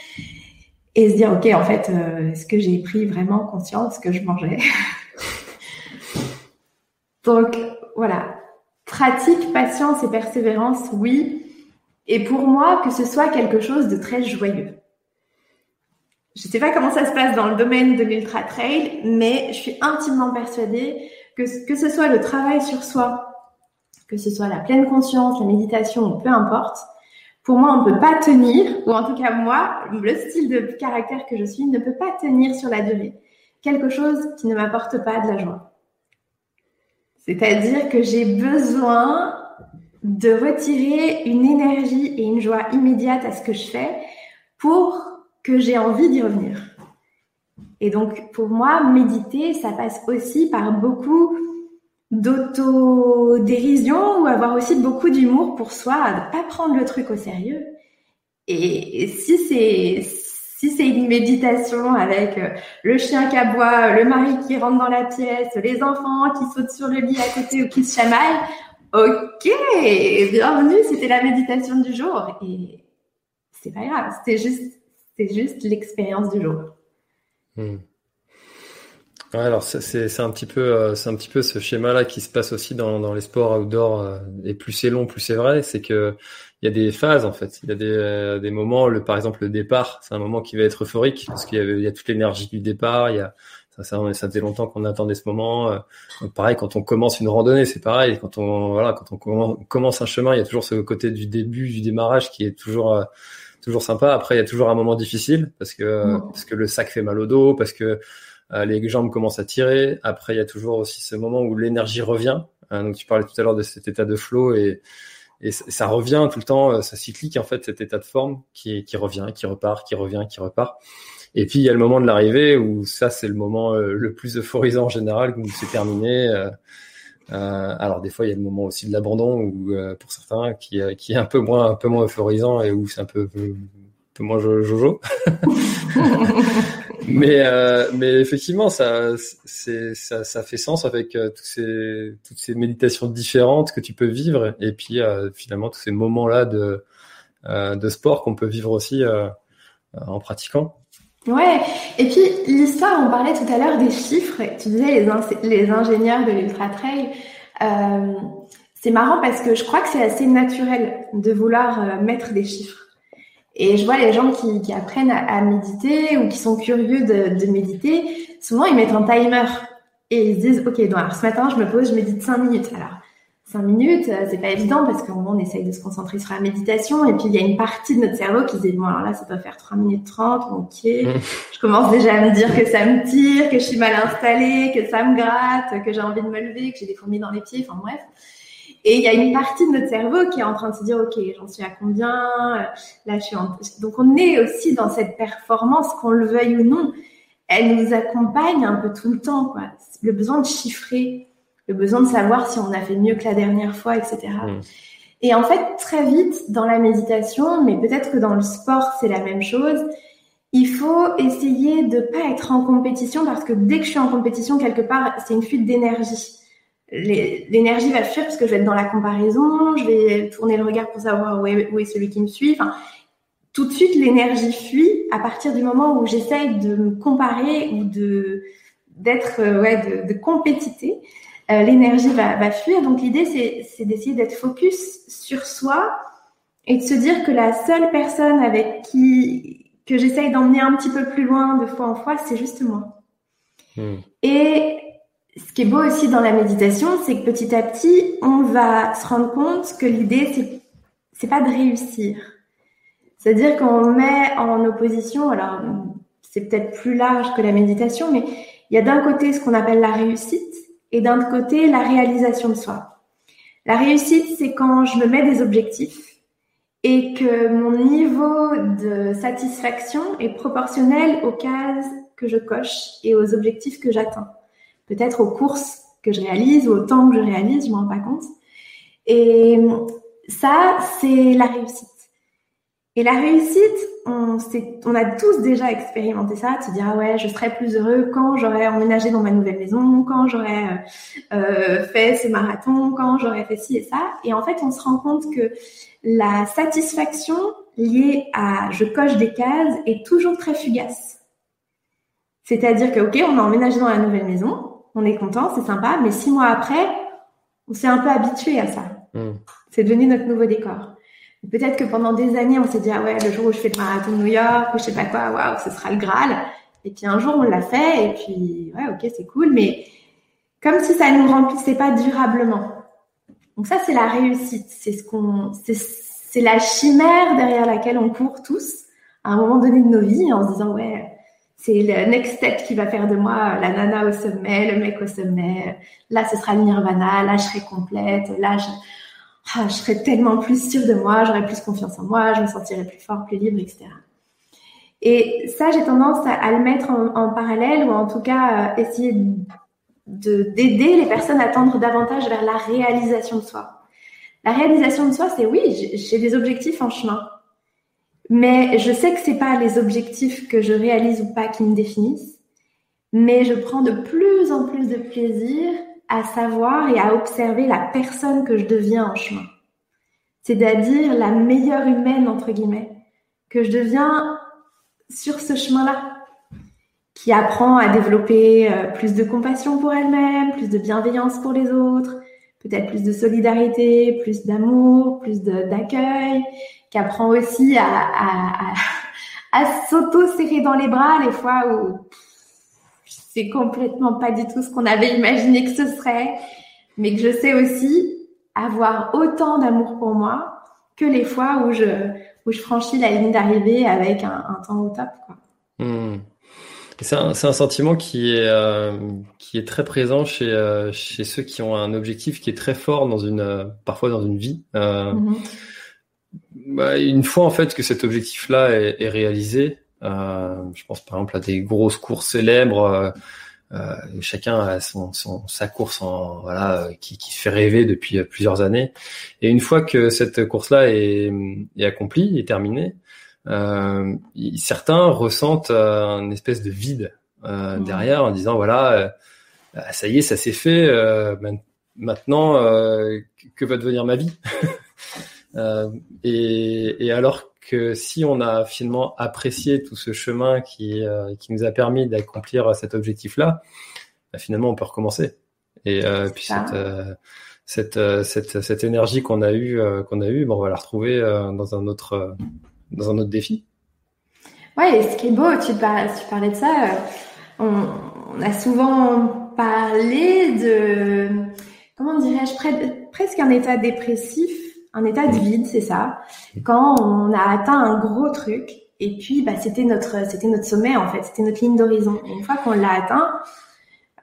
et se dire, ok, en fait, euh, est-ce que j'ai pris vraiment conscience que je mangeais? Donc voilà, pratique, patience et persévérance, oui, et pour moi, que ce soit quelque chose de très joyeux. Je ne sais pas comment ça se passe dans le domaine de l'ultra trail, mais je suis intimement persuadée que que ce soit le travail sur soi, que ce soit la pleine conscience, la méditation, peu importe, pour moi, on ne peut pas tenir, ou en tout cas moi, le style de caractère que je suis ne peut pas tenir sur la durée. Quelque chose qui ne m'apporte pas de la joie. C'est-à-dire que j'ai besoin de retirer une énergie et une joie immédiate à ce que je fais pour que j'ai envie d'y revenir. Et donc, pour moi, méditer, ça passe aussi par beaucoup d'autodérision ou avoir aussi beaucoup d'humour pour soi, de pas prendre le truc au sérieux. Et, si c'est si c'est une méditation avec euh, le chien qui aboie, le mari qui rentre dans la pièce, les enfants qui sautent sur le lit à côté ou qui se chamaillent, Ok, bienvenue, c'était la méditation du jour. Et c'est pas grave, c'est juste, c'est juste l'expérience du jour. Hmm. alors c'est un petit peu euh, un petit peu ce schéma là qui se passe aussi dans, les sports outdoor euh, et plus c'est long plus c'est vrai c'est que il y a des phases en fait il y a des, euh, moments le par exemple le départ c'est un moment qui va être euphorique parce qu'il y, y, a toute l'énergie du départ il y a ça, ça, ça faisait longtemps qu'on attendait ce moment. Euh, pareil, quand on commence une randonnée, c'est pareil. Quand on voilà, quand on commence un chemin, il y a toujours ce côté du début, du démarrage qui est toujours euh, toujours sympa. Après, il y a toujours un moment difficile parce que mmh. parce que le sac fait mal au dos, parce que euh, les jambes commencent à tirer. Après, il y a toujours aussi ce moment où l'énergie revient. donc, tu parlais tout à l'heure de cet état de flow et et ça revient tout le temps, ça cyclique en fait cet état de forme qui, qui revient, qui repart, qui revient, qui repart. Et puis il y a le moment de l'arrivée où ça c'est le moment le plus euphorisant en général où c'est terminé. Euh, alors des fois il y a le moment aussi de l'abandon ou pour certains qui, qui est un peu moins un peu moins euphorisant et où c'est un peu, peu, peu moins jojo. mais euh, mais effectivement ça c'est ça, ça fait sens avec euh, tous ces toutes ces méditations différentes que tu peux vivre et puis euh, finalement tous ces moments là de euh, de sport qu'on peut vivre aussi en pratiquant. Ouais, et puis l'histoire, on parlait tout à l'heure des chiffres, tu disais les, ingénieurs de l'ultra trail, c'est marrant parce que je crois que c'est assez naturel de vouloir mettre des chiffres. Et je vois les gens qui, apprennent à, méditer ou qui sont curieux de, de, méditer, souvent ils mettent un timer et ils se disent ok donc alors ce matin je me pose, je médite 5 minutes. Alors 5 minutes, euh, c'est pas évident parce qu'en on essaye de se concentrer sur la méditation et puis il y a une partie de notre cerveau qui se dit bon alors là ça doit faire 3 minutes 30, ok. je commence déjà à me dire que ça me tire, que je suis mal installée, que ça me gratte, que j'ai envie de me lever, que j'ai des fourmis dans les pieds, enfin bref. Et il y a une partie de notre cerveau qui est en train de se dire, OK, j'en suis à combien? Là, je suis en... Donc, on est aussi dans cette performance, qu'on le veuille ou non. Elle nous accompagne un peu tout le temps, quoi. Le besoin de chiffrer, le besoin de savoir si on a fait mieux que la dernière fois, etc. Mmh. Et en fait, très vite, dans la méditation, mais peut-être que dans le sport, c'est la même chose, il faut essayer de pas être en compétition parce que dès que je suis en compétition, quelque part, c'est une fuite d'énergie l'énergie va fuir parce que je vais être dans la comparaison, je vais tourner le regard pour savoir où est, celui qui me suit. Enfin, tout de suite, l'énergie fuit à partir du moment où j'essaye de me comparer ou de d'être euh, ouais de, de compétiter. Euh, l'énergie va, va fuir. Donc l'idée c'est d'essayer d'être focus sur soi et de se dire que la seule personne avec qui que j'essaye d'emmener un petit peu plus loin de fois en fois, c'est juste moi. Hmm. Et ce qui est beau aussi dans la méditation, c'est que petit à petit, on va se rendre compte que l'idée, c'est, c'est pas de réussir. C'est-à-dire qu'on met en opposition, alors c'est peut-être plus large que la méditation, mais il y a d'un côté ce qu'on appelle la réussite et d'un autre côté la réalisation de soi. La réussite, c'est quand je me mets des objectifs et que mon niveau de satisfaction est proportionnel aux cases que je coche et aux objectifs que j'atteins peut-être aux courses que je réalise ou au temps que je réalise, je m'en rends pas compte. Et ça, c'est la réussite. Et la réussite, on, on a tous déjà expérimenté ça, de se dire ah ouais, je serais plus heureux quand j'aurais emménagé dans ma nouvelle maison, quand j'aurais euh, euh, fait ce marathon, quand j'aurais fait ci et ça. Et en fait, on se rend compte que la satisfaction liée à je coche des cases est toujours très fugace. C'est-à-dire que ok, on a emménagé dans la nouvelle maison, on est content, c'est sympa, mais six mois après, on s'est un peu habitué à ça. Hmm. C'est devenu notre nouveau décor. Peut-être que pendant des années, on s'est dit, ah ouais, le jour où je fais le marathon de New York, ou je sais pas quoi, waouh, ce sera le Graal. Et puis un jour, on l'a fait, et puis, ouais, ok, c'est cool, mais comme si ça nous remplissait pas durablement. Donc ça, c'est la réussite. C'est ce qu'on, c'est la chimère derrière laquelle on court tous à un moment donné de nos vies en se disant, ouais, c'est le next step qui va faire de moi la nana au sommet, le mec au sommet. Là, ce sera le nirvana. Là, je serai complète. Là, je, ah, je serai tellement plus sûre de moi. J'aurai plus confiance en moi. Je me sentirai plus fort, plus libre, etc. Et ça, j'ai tendance à, le mettre en, parallèle ou en tout cas euh, essayer de d'aider les personnes à tendre davantage vers la réalisation de soi. La réalisation de soi, c'est oui, j'ai des objectifs en chemin. Mais je sais que c'est pas les objectifs que je réalise ou pas qui me définissent, mais je prends de plus en plus de plaisir à savoir et à observer la personne que je deviens en chemin. C'est-à-dire la meilleure humaine, entre guillemets, que je deviens sur ce chemin-là, qui apprend à développer euh, plus de compassion pour elle-même, plus de bienveillance pour les autres, peut-être plus de solidarité, plus d'amour, plus d'accueil, qui apprend aussi à, s'auto-serrer dans les bras les fois où c'est complètement pas du tout ce qu'on avait imaginé que ce serait, mais que je sais aussi avoir autant d'amour pour moi que les fois où je, où je franchis la ligne d'arrivée avec un, un, temps au top. Quoi. Hmm. C'est un, un, sentiment qui est, euh, qui est très présent chez, euh, chez ceux qui ont un objectif qui est très fort dans une, euh, parfois dans une vie. Mm-hmm. bah, une fois en fait que cet objectif-là est, est, réalisé, je pense par exemple à des grosses courses célèbres. chacun a son, son, sa course en, voilà, qui, qui fait rêver depuis plusieurs années. Et une fois que cette course-là est, est accomplie, est terminée, euh, certains ressentent euh, un espèce de vide euh, derrière en disant voilà, bah, ça y est, ça s'est fait. maintenant, que va devenir ma vie? Et, et, alors que si on a finalement apprécié tout ce chemin qui, qui nous a permis d'accomplir cet objectif-là, bah, finalement on peut recommencer. Et puis cette, cette, cette, cette, énergie qu'on a eue, qu'on a eu, bon, on va la retrouver dans un autre dans un autre défi. Ouais, et ce qui est beau, tu parlais, tu parlais de ça, euh, on, a souvent parlé de, comment dirais-je, presque un état dépressif, un état de vide, c'est ça, quand on a atteint un gros truc, et puis bah, c'était notre, c'était notre sommet en fait, c'était notre ligne d'horizon. Une fois qu'on l'a atteint,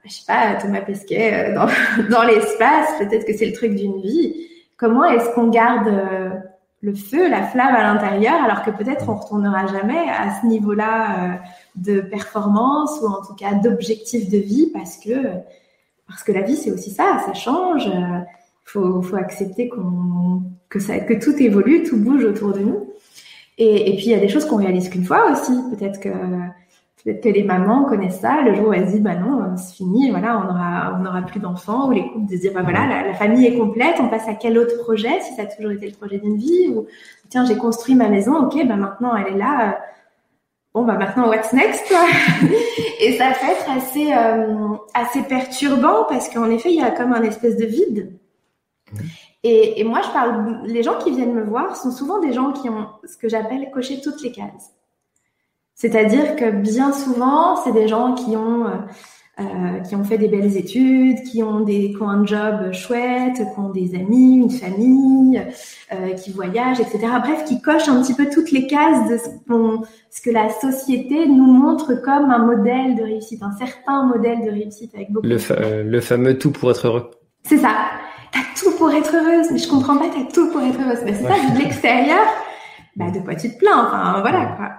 je sais pas, Thomas Pesquet euh, dans, dans l'espace, peut-être que c'est le truc d'une vie. Comment est-ce qu'on garde euh, le feu, la flamme à l'intérieur, alors que peut-être on retournera jamais à ce niveau-là euh, de performance ou en tout cas d'objectif de vie parce que parce que la vie c'est aussi ça, ça change. Euh, faut, faut accepter qu'on que ça que tout évolue, tout bouge autour de nous. Et, puis il y a des choses qu'on réalise qu'une fois aussi. Peut-être que Peut-être que les mamans connaissent ça. Le jour où elles se disent, bah non, c'est fini, voilà, on aura, on aura plus d'enfants. Ou les couples de se dire, bah voilà, la, famille est complète, on passe à quel autre projet, si ça a toujours été le projet d'une vie? Ou, tiens, j'ai construit ma maison, ok, bah maintenant elle est là. Euh, bon, bah maintenant, what's next, Et ça peut être assez, euh, assez perturbant parce qu'en effet, il y a comme un espèce de vide. Et, et moi, je parle, les gens qui viennent me voir sont souvent des gens qui ont ce que j'appelle coché toutes les cases. C'est-à-dire que bien souvent, c'est des gens qui ont euh, euh, qui ont fait des belles études, qui ont des qui ont un job chouette, qui ont des amis, une famille, euh, qui voyagent, etc. Bref, qui cochent un petit peu toutes les cases de ce, ce que la société nous montre comme un modèle de réussite, un certain modèle de réussite avec beaucoup. Le, de le fameux tout pour être heureux. C'est ça. T'as tout pour être heureuse, mais je comprends pas. T'as tout pour être heureuse. Mais c'est ça, vu de l'extérieur. Bah de quoi tu te plains Enfin voilà quoi.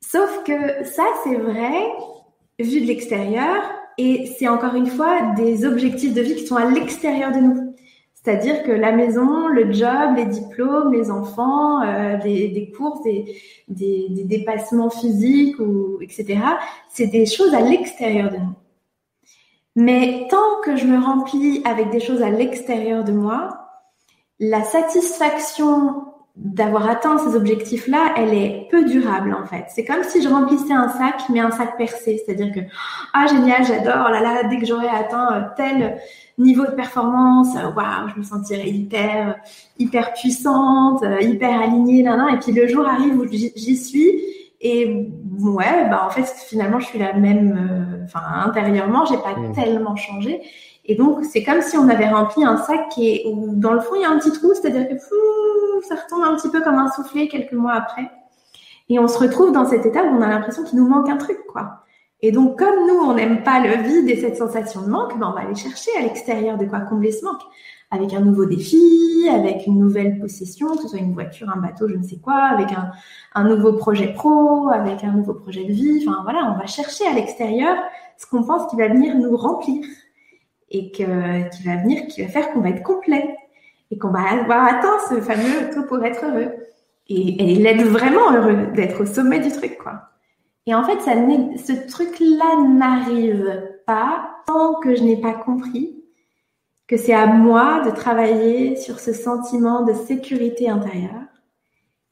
Sauf que ça, c'est vrai vu de l'extérieur et c'est encore une fois des objectifs de vie qui sont à l'extérieur de nous. C'est-à-dire que la maison, le job, les diplômes, les enfants, euh, des, courses, des, des, des, dépassements physiques, ou, etc., c'est des choses à l'extérieur de nous. Mais tant que je me remplis avec des choses à l'extérieur de moi, la satisfaction d'avoir atteint ces objectifs-là, elle est peu durable en fait. C'est comme si je remplissais un sac, mais un sac percé, c'est-à-dire que ah génial, j'adore, oh là là, dès que j'aurai atteint euh, tel niveau de performance, euh, waouh, je me sentirai hyper hyper puissante, euh, hyper alignée, là, là. et puis le jour arrive où j'y suis et ouais, bah en fait finalement je suis la même, enfin intérieurement j'ai pas mmh. tellement changé et donc, c'est comme si on avait rempli un sac qui est, où dans le fond, il y a un petit trou, c'est-à-dire que ça retombe un petit peu comme un soufflet quelques mois après. Et on se retrouve dans cet état où on a l'impression qu'il nous manque un truc, quoi. Et donc, comme nous, on n'aime pas le vide et cette sensation de manque, ben, on va aller chercher à l'extérieur de quoi combler ce manque. Avec un nouveau défi, avec une nouvelle possession, que ce soit une voiture, un bateau, je ne sais quoi, avec un, un nouveau projet pro, avec un nouveau projet de vie. Enfin, voilà, on va chercher à l'extérieur ce qu'on pense qui va venir nous remplir et que, qui va venir, qui va faire qu'on va être complet et qu'on va avoir atteint ce fameux tout pour être heureux. Et, il est vraiment heureux d'être au sommet du truc, quoi. Et en fait, ça, ce truc-là n'arrive pas tant que je n'ai pas compris que c'est à moi de travailler sur ce sentiment de sécurité intérieure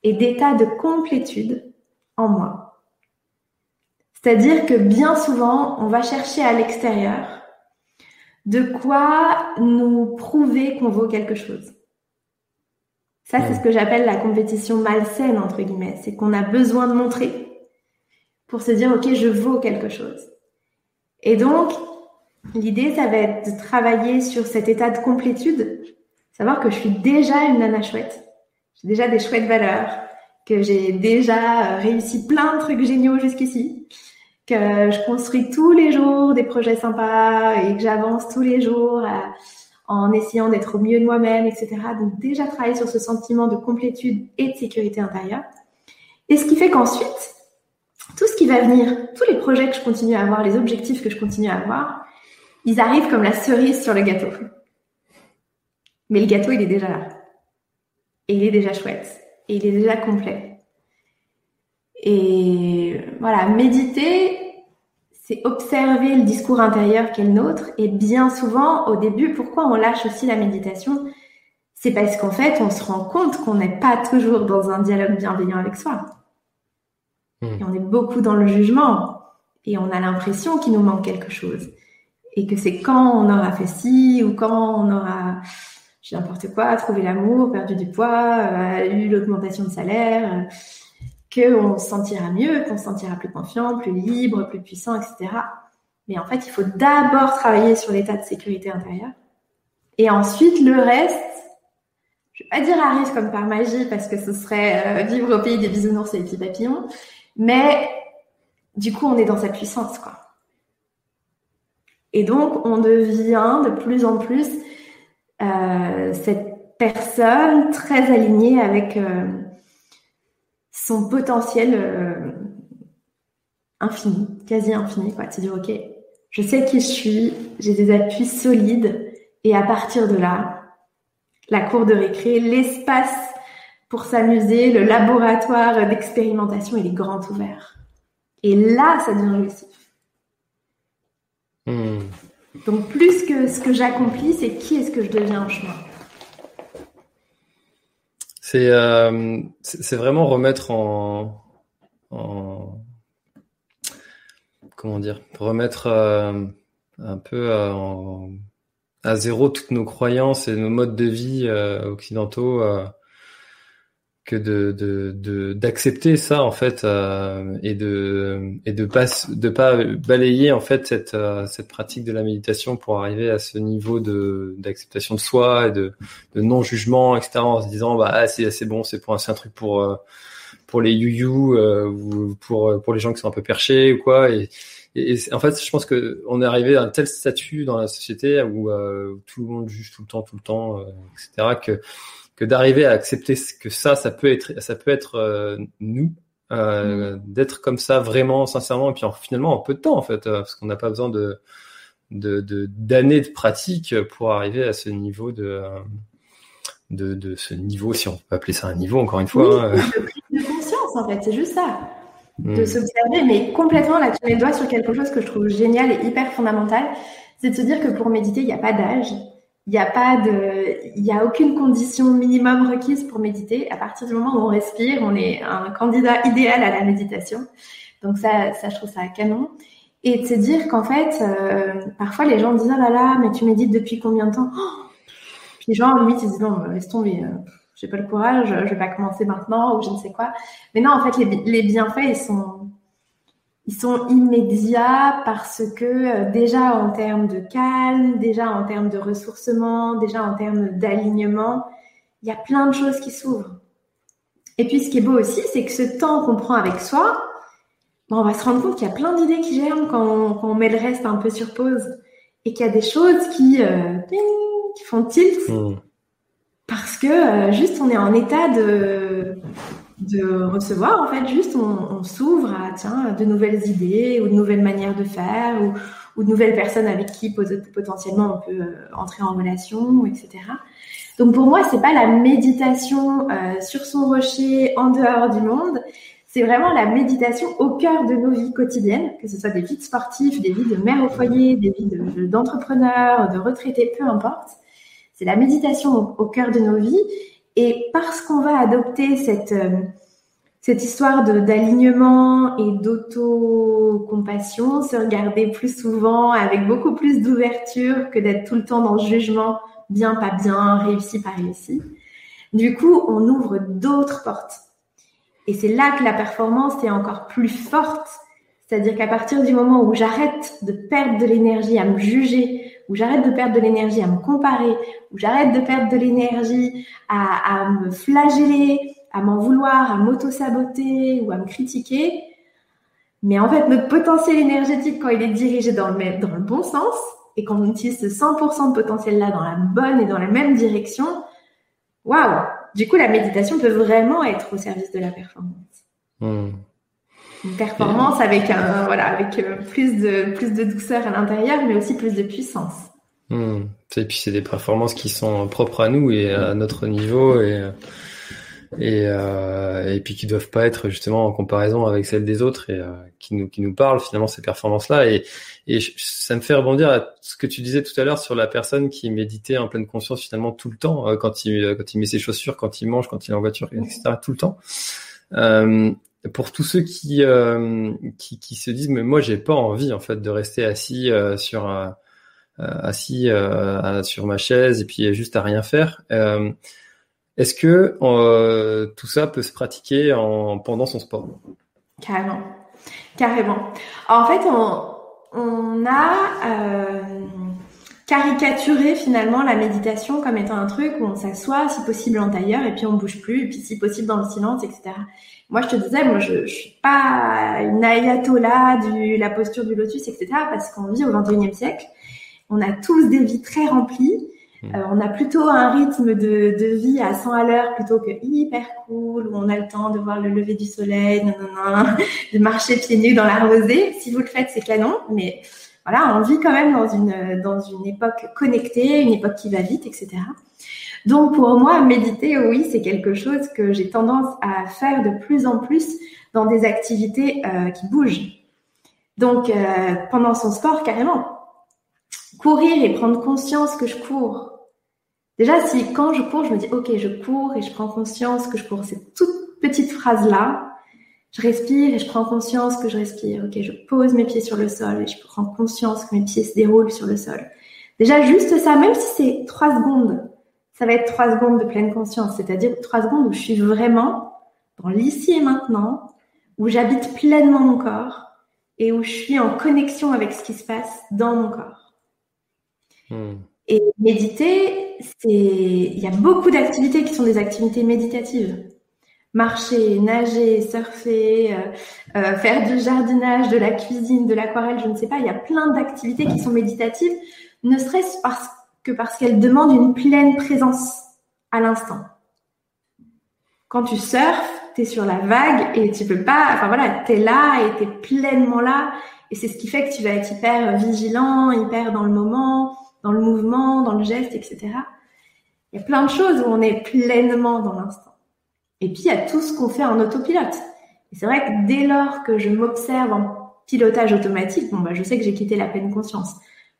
et d'état de complétude en moi. C'est-à-dire que bien souvent, on va chercher à l'extérieur de quoi nous prouver qu'on vaut quelque chose. Ça, c'est ce que j'appelle la compétition malsaine, entre guillemets. C'est qu'on a besoin de montrer pour se dire, OK, je vaux quelque chose. Et donc, l'idée, ça va être de travailler sur cet état de complétude, savoir que je suis déjà une nana chouette. J'ai déjà des chouettes valeurs, que j'ai déjà réussi plein de trucs géniaux jusqu'ici, que je construis tous les jours des projets sympas et que j'avance tous les jours en essayant d'être au mieux de moi-même, etc. Donc déjà travailler sur ce sentiment de complétude et de sécurité intérieure. Et ce qui fait qu'ensuite, tout ce qui va venir, tous les projets que je continue à avoir, les objectifs que je continue à avoir, ils arrivent comme la cerise sur le gâteau. Mais le gâteau, il est déjà là. Et il est déjà chouette. Et il est déjà complet. Et voilà, méditer, c'est observer le discours intérieur qui est le nôtre. Et bien souvent, au début, pourquoi on lâche aussi la méditation? C'est parce qu'en fait, on se rend compte qu'on n'est pas toujours dans un dialogue bienveillant avec soi. Hmm. Et on est beaucoup dans le jugement. Et on a l'impression qu'il nous manque quelque chose. Et que c'est quand on aura fait ci ou quand on aura j'ai n'importe quoi, trouvé l'amour, perdu du poids, euh, eu l'augmentation de salaire, euh, qu'on se sentira mieux, qu'on se sentira plus confiant, plus libre, plus puissant, etc. Mais en fait, il faut d'abord travailler sur l'état de sécurité intérieure. Et ensuite, le reste, je vais pas dire arrive comme par magie parce que ce serait euh, vivre au pays des bisounours et des petits papillons, mais du coup, on est dans sa puissance, quoi. Et donc, on devient de plus en plus euh, cette personne très alignée avec euh, son potentiel euh, infini, quasi infini, quoi. C'est dire, ok, je sais qui je suis, j'ai des appuis solides, et à partir de là, la cour de récré, l'espace pour s'amuser, le laboratoire d'expérimentation, il est grand ouvert. Et là, ça devient jouissif. Hmm. Donc plus que ce que j'accomplis, c'est qui est-ce que je deviens en chemin? C'est euh, vraiment remettre en, comment dire remettre euh, un peu euh, à zéro toutes nos croyances et nos modes de vie occidentaux que de d'accepter ça en fait euh, et de et de pas de pas balayer en fait cette euh, cette pratique de la méditation pour arriver à ce niveau de d'acceptation de soi et de, de non jugement etc en se disant bah ah, c'est c'est bon c'est pour c'est un truc pour euh, pour les you ou pour pour les gens qui sont un peu perchés ou quoi. Et, et, en fait je pense que on est arrivé à un tel statut dans la société où, où tout le monde juge tout le temps tout le temps etc que que d'arriver à accepter que ça, ça peut être, ça peut être euh, nous, euh, mm. d'être comme ça vraiment, sincèrement, et puis finalement en peu de temps en fait, euh, parce qu'on n'a pas besoin de d'années de, de, pratique pour arriver à ce niveau de, de, de ce niveau, si on peut appeler ça un niveau, encore une fois. Oui, hein. de prise de conscience en fait, c'est juste ça. De mm. s'observer, mais complètement là, tu mets le doigt sur quelque chose que je trouve génial et hyper fondamental, c'est de se dire que pour méditer, il n'y a pas d'âge, il n'y a pas de, il y a aucune condition minimum requise pour méditer. À partir du moment où on respire, on est un candidat idéal à la méditation. Donc ça, ça je trouve ça canon. Et de se dire qu'en fait, euh, parfois les gens disent ah là là, mais tu médites depuis combien de temps? Oh Puis les gens limite ils disent non, laisse tomber, euh, j'ai pas le courage, je vais pas commencer maintenant ou je ne sais quoi. Mais non, en fait les, les bienfaits ils sont ils sont immédiats parce que euh, déjà en termes de calme, déjà en termes de ressourcement, déjà en termes d'alignement, il y a plein de choses qui s'ouvrent. Et puis ce qui est beau aussi, c'est que ce temps qu'on prend avec soi, ben, on va se rendre compte qu'il y a plein d'idées qui germent quand on, quand on, met le reste un peu sur pause et qu'il y a des choses qui, euh, qui font tilt mmh. parce que euh, juste on est en état de de recevoir. En fait, juste on, s'ouvre à tiens, de nouvelles idées ou de nouvelles manières de faire ou, de nouvelles personnes avec qui potentiellement on peut euh, entrer en relation, etc. Donc pour moi, c'est pas la méditation euh, sur son rocher en dehors du monde. C'est vraiment la méditation au cœur de nos vies quotidiennes, que ce soit des vies de des vies de mères au foyer, des vies d'entrepreneurs, de, retraités, peu importe. C'est la méditation au cœur de nos vies et parce qu'on va adopter cette, euh, cette histoire d'alignement et d'auto-compassion, se regarder plus souvent avec beaucoup plus d'ouverture que d'être tout le temps dans le jugement, bien, pas bien, réussi, pas réussi. Du coup, on ouvre d'autres portes. Et c'est là que la performance est encore plus forte. C'est-à-dire qu'à partir du moment où j'arrête de perdre de l'énergie à me juger où j'arrête de perdre de l'énergie à me comparer, où j'arrête de perdre de l'énergie à, me flageller, à m'en vouloir, à m'auto-saboter ou à me critiquer, Mais en fait, notre potentiel énergétique, quand il est dirigé dans le, bon sens, et qu'on utilise ce 100% de potentiel-là dans la bonne et dans la même direction, waouh Du coup, la méditation peut vraiment être au service de la performance. Hmm. Une performance avec un voilà avec euh, plus de plus de douceur à l'intérieur, mais aussi plus de puissance. Hmm. Et puis c'est des performances qui sont propres à nous et à notre niveau et et, euh, et puis qui doivent pas être justement en comparaison avec celles des autres et euh, qui nous qui nous parlent finalement ces performances là et et ça me fait rebondir à ce que tu disais tout à l'heure sur la personne qui méditait en pleine conscience finalement tout le temps euh, quand il euh, quand il met ses chaussures quand il mange quand il est en voiture etc tout le temps euh, pour tous ceux qui, qui, qui se disent mais moi j'ai pas envie en fait de rester assis sur assis sur ma chaise et puis juste à rien faire. Est-ce que euh, tout ça peut se pratiquer en, pendant son sport? Carrément, carrément. En fait, on, a caricaturé finalement la méditation comme étant un truc où on s'assoit, si possible en tailleur, et puis on bouge plus, et puis si possible dans le silence, etc. Moi, je te disais, moi, je, je suis pas une ayatollah de la posture du lotus, etc. Parce qu'on vit au 21e siècle, on a tous des vies très remplies. Mm. Euh, on a plutôt un rythme de, de, vie à 100 à l'heure plutôt que hyper cool, où on a le temps de voir le lever du soleil, de marcher pieds nus dans la rosée. Si vous le faites, c'est canon, mais voilà, on vit quand même dans une, dans une époque connectée, une époque qui va vite, etc. Donc pour moi, méditer, oui, c'est quelque chose que j'ai tendance à faire de plus en plus dans des activités euh, qui bougent. Donc euh, pendant son sport, carrément. Courir et prendre conscience que je cours, Déjà, si quand je cours, je me dis, OK, je cours et je prends conscience que je cours, cette toute petite phrase-là, je respire et je prends conscience que je respire. OK, je pose mes pieds sur le sol et je prends conscience que mes pieds se déroulent sur le sol. Déjà, juste ça, même si c'est trois secondes, ça va être trois secondes de pleine conscience, c'est-à-dire trois secondes où je suis vraiment dans l'ici et maintenant, où j'habite pleinement mon corps et où je suis en connexion avec ce qui se passe dans mon corps. Hmm. Et méditer, c'est, il y a beaucoup d'activités qui sont des activités méditatives. Marcher, nager, surfer, euh, euh, faire du jardinage, de la cuisine, de l'aquarelle, je ne sais pas. Il y a plein d'activités qui sont méditatives, ne serait-ce que parce qu'elles demandent une pleine présence à l'instant. Quand tu surfes, tu es sur la vague et tu peux pas, enfin voilà, tu es là et tu es pleinement là. Et c'est ce qui fait que tu vas être hyper vigilant, hyper dans le moment, dans le mouvement, dans le geste, etc. Il y a plein de choses où on est pleinement dans l'instant. Et puis, il y a tout ce qu'on fait en autopilote. Et c'est vrai que dès lors que je m'observe en pilotage automatique, bon, bah, je sais que j'ai quitté la pleine conscience.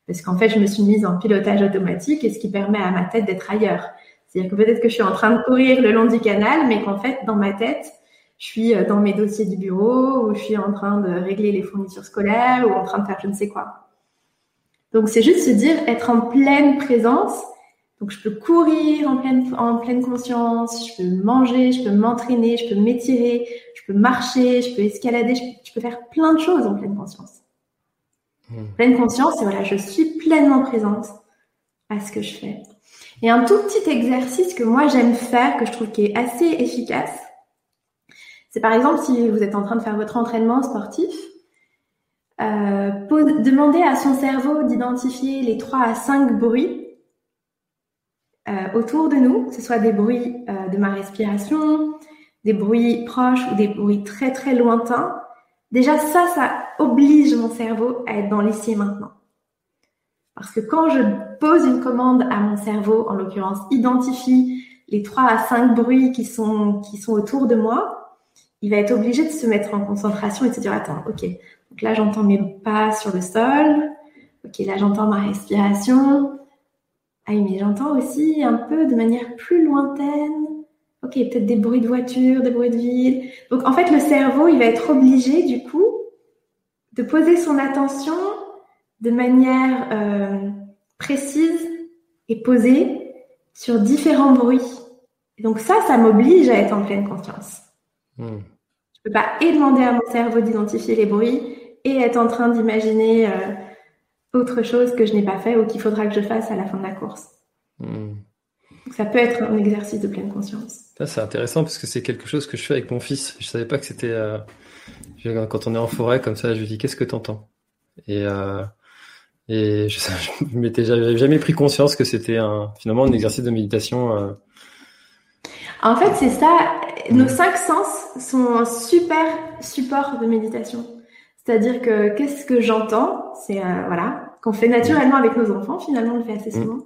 Parce qu'en fait, je me suis mise en pilotage automatique et ce qui permet à ma tête d'être ailleurs. C'est-à-dire que peut-être que je suis en train de courir le long du canal, mais qu'en fait, dans ma tête, je suis euh, dans mes dossiers du bureau, ou je suis en train de régler les fournitures scolaires, ou en train de faire je ne sais quoi. Donc c'est juste se dire être en pleine présence. Donc je peux courir en pleine, en pleine conscience, je peux manger, je peux m'entraîner, je peux m'étirer, je peux marcher, je peux escalader, je peux, faire plein de choses en pleine conscience. Hmm. Pleine conscience, et voilà, je suis pleinement présente à ce que je fais. Et un tout petit exercice que moi j'aime faire, que je trouve qui est assez efficace, c'est par exemple si vous êtes en train de faire votre entraînement sportif, euh, demander à son cerveau d'identifier les 3 à 5 bruits autour de nous, que ce soit des bruits euh, de ma respiration, des bruits proches ou des bruits très très lointains. Déjà ça, ça oblige mon cerveau à être dans l'ici et maintenant. Parce que quand je pose une commande à mon cerveau, en l'occurrence identifie les 3 à 5 bruits qui sont, qui sont autour de moi, il va être obligé de se mettre en concentration et de se dire, attends, ok, donc là, j'entends mes pas sur le sol. Ok, là, j'entends ma respiration. Ah mais j'entends aussi un peu de manière plus lointaine. Ok, peut-être des bruits de voiture, des bruits de ville. Donc en fait, le cerveau, il va être obligé du coup de poser son attention de manière euh, précise et posée sur différents bruits. donc ça, ça m'oblige à être en pleine conscience. Hmm. Je peux pas et demander à mon cerveau d'identifier les bruits et être en train d'imaginer euh, autre chose que je n'ai pas fait ou qu'il faudra que je fasse à la fin de la course. Hmm. ça peut être un exercice de pleine conscience. Ça, c'est intéressant parce que c'est quelque chose que je fais avec mon fils. Je savais pas que c'était euh, quand on est en forêt comme ça, je lui dis qu'est-ce que t'entends? Et euh, et je, je m'étais jamais, jamais pris conscience que c'était un finalement un exercice de méditation. Euh. En fait, c'est ça. Nos cinq sens sont un super support de méditation. C'est-à-dire que qu'est-ce que j'entends? C'est euh, voilà qu'on fait naturellement avec nos enfants. Finalement, on le fait assez souvent.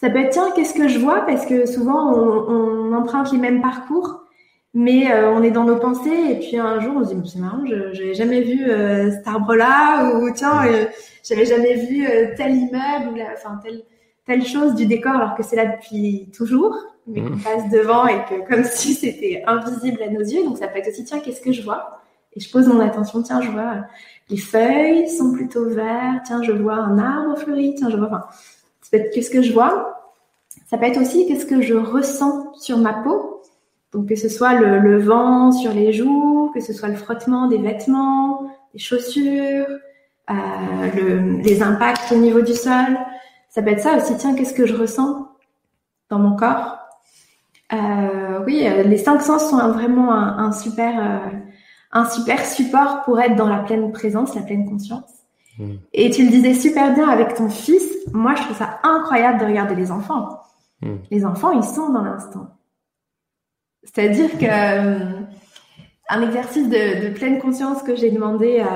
Ça peut être tiens, qu'est-ce que je vois? Parce que souvent, on, on emprunte les mêmes parcours mais euh, on est dans nos pensées et puis un jour on se dit c'est marrant, je n'avais jamais vu euh, cet arbre-là ou tiens euh, j'avais jamais vu tel immeuble ou enfin telle telle chose du décor alors que c'est là depuis toujours, mais qu'on mmh. passe devant et que comme si c'était invisible à nos yeux. Donc ça peut être aussi tiens qu'est-ce que je vois? Et je pose mon attention tiens je vois les feuilles sont plutôt vertes, tiens je vois un arbre fleuri, tiens je vois enfin ça peut être qu'est-ce que je vois. Ça peut être aussi qu'est-ce que je ressens sur ma peau donc que ce soit le, vent sur les joues, que ce soit le frottement des vêtements, des chaussures, euh, le, les impacts au niveau du sol. Ça peut être ça aussi. Tiens, qu'est-ce que je ressens dans mon corps? Euh, Oui, euh, les cinq sens sont vraiment un, super, euh, un super support pour être dans la pleine présence, la pleine conscience. Mmh. Et tu le disais super bien avec ton fils. Moi, je trouve ça incroyable de regarder les enfants. Mmh. Les enfants, ils sont dans l'instant. C'est-à-dire que euh, un exercice de, de, pleine conscience que j'ai demandé à,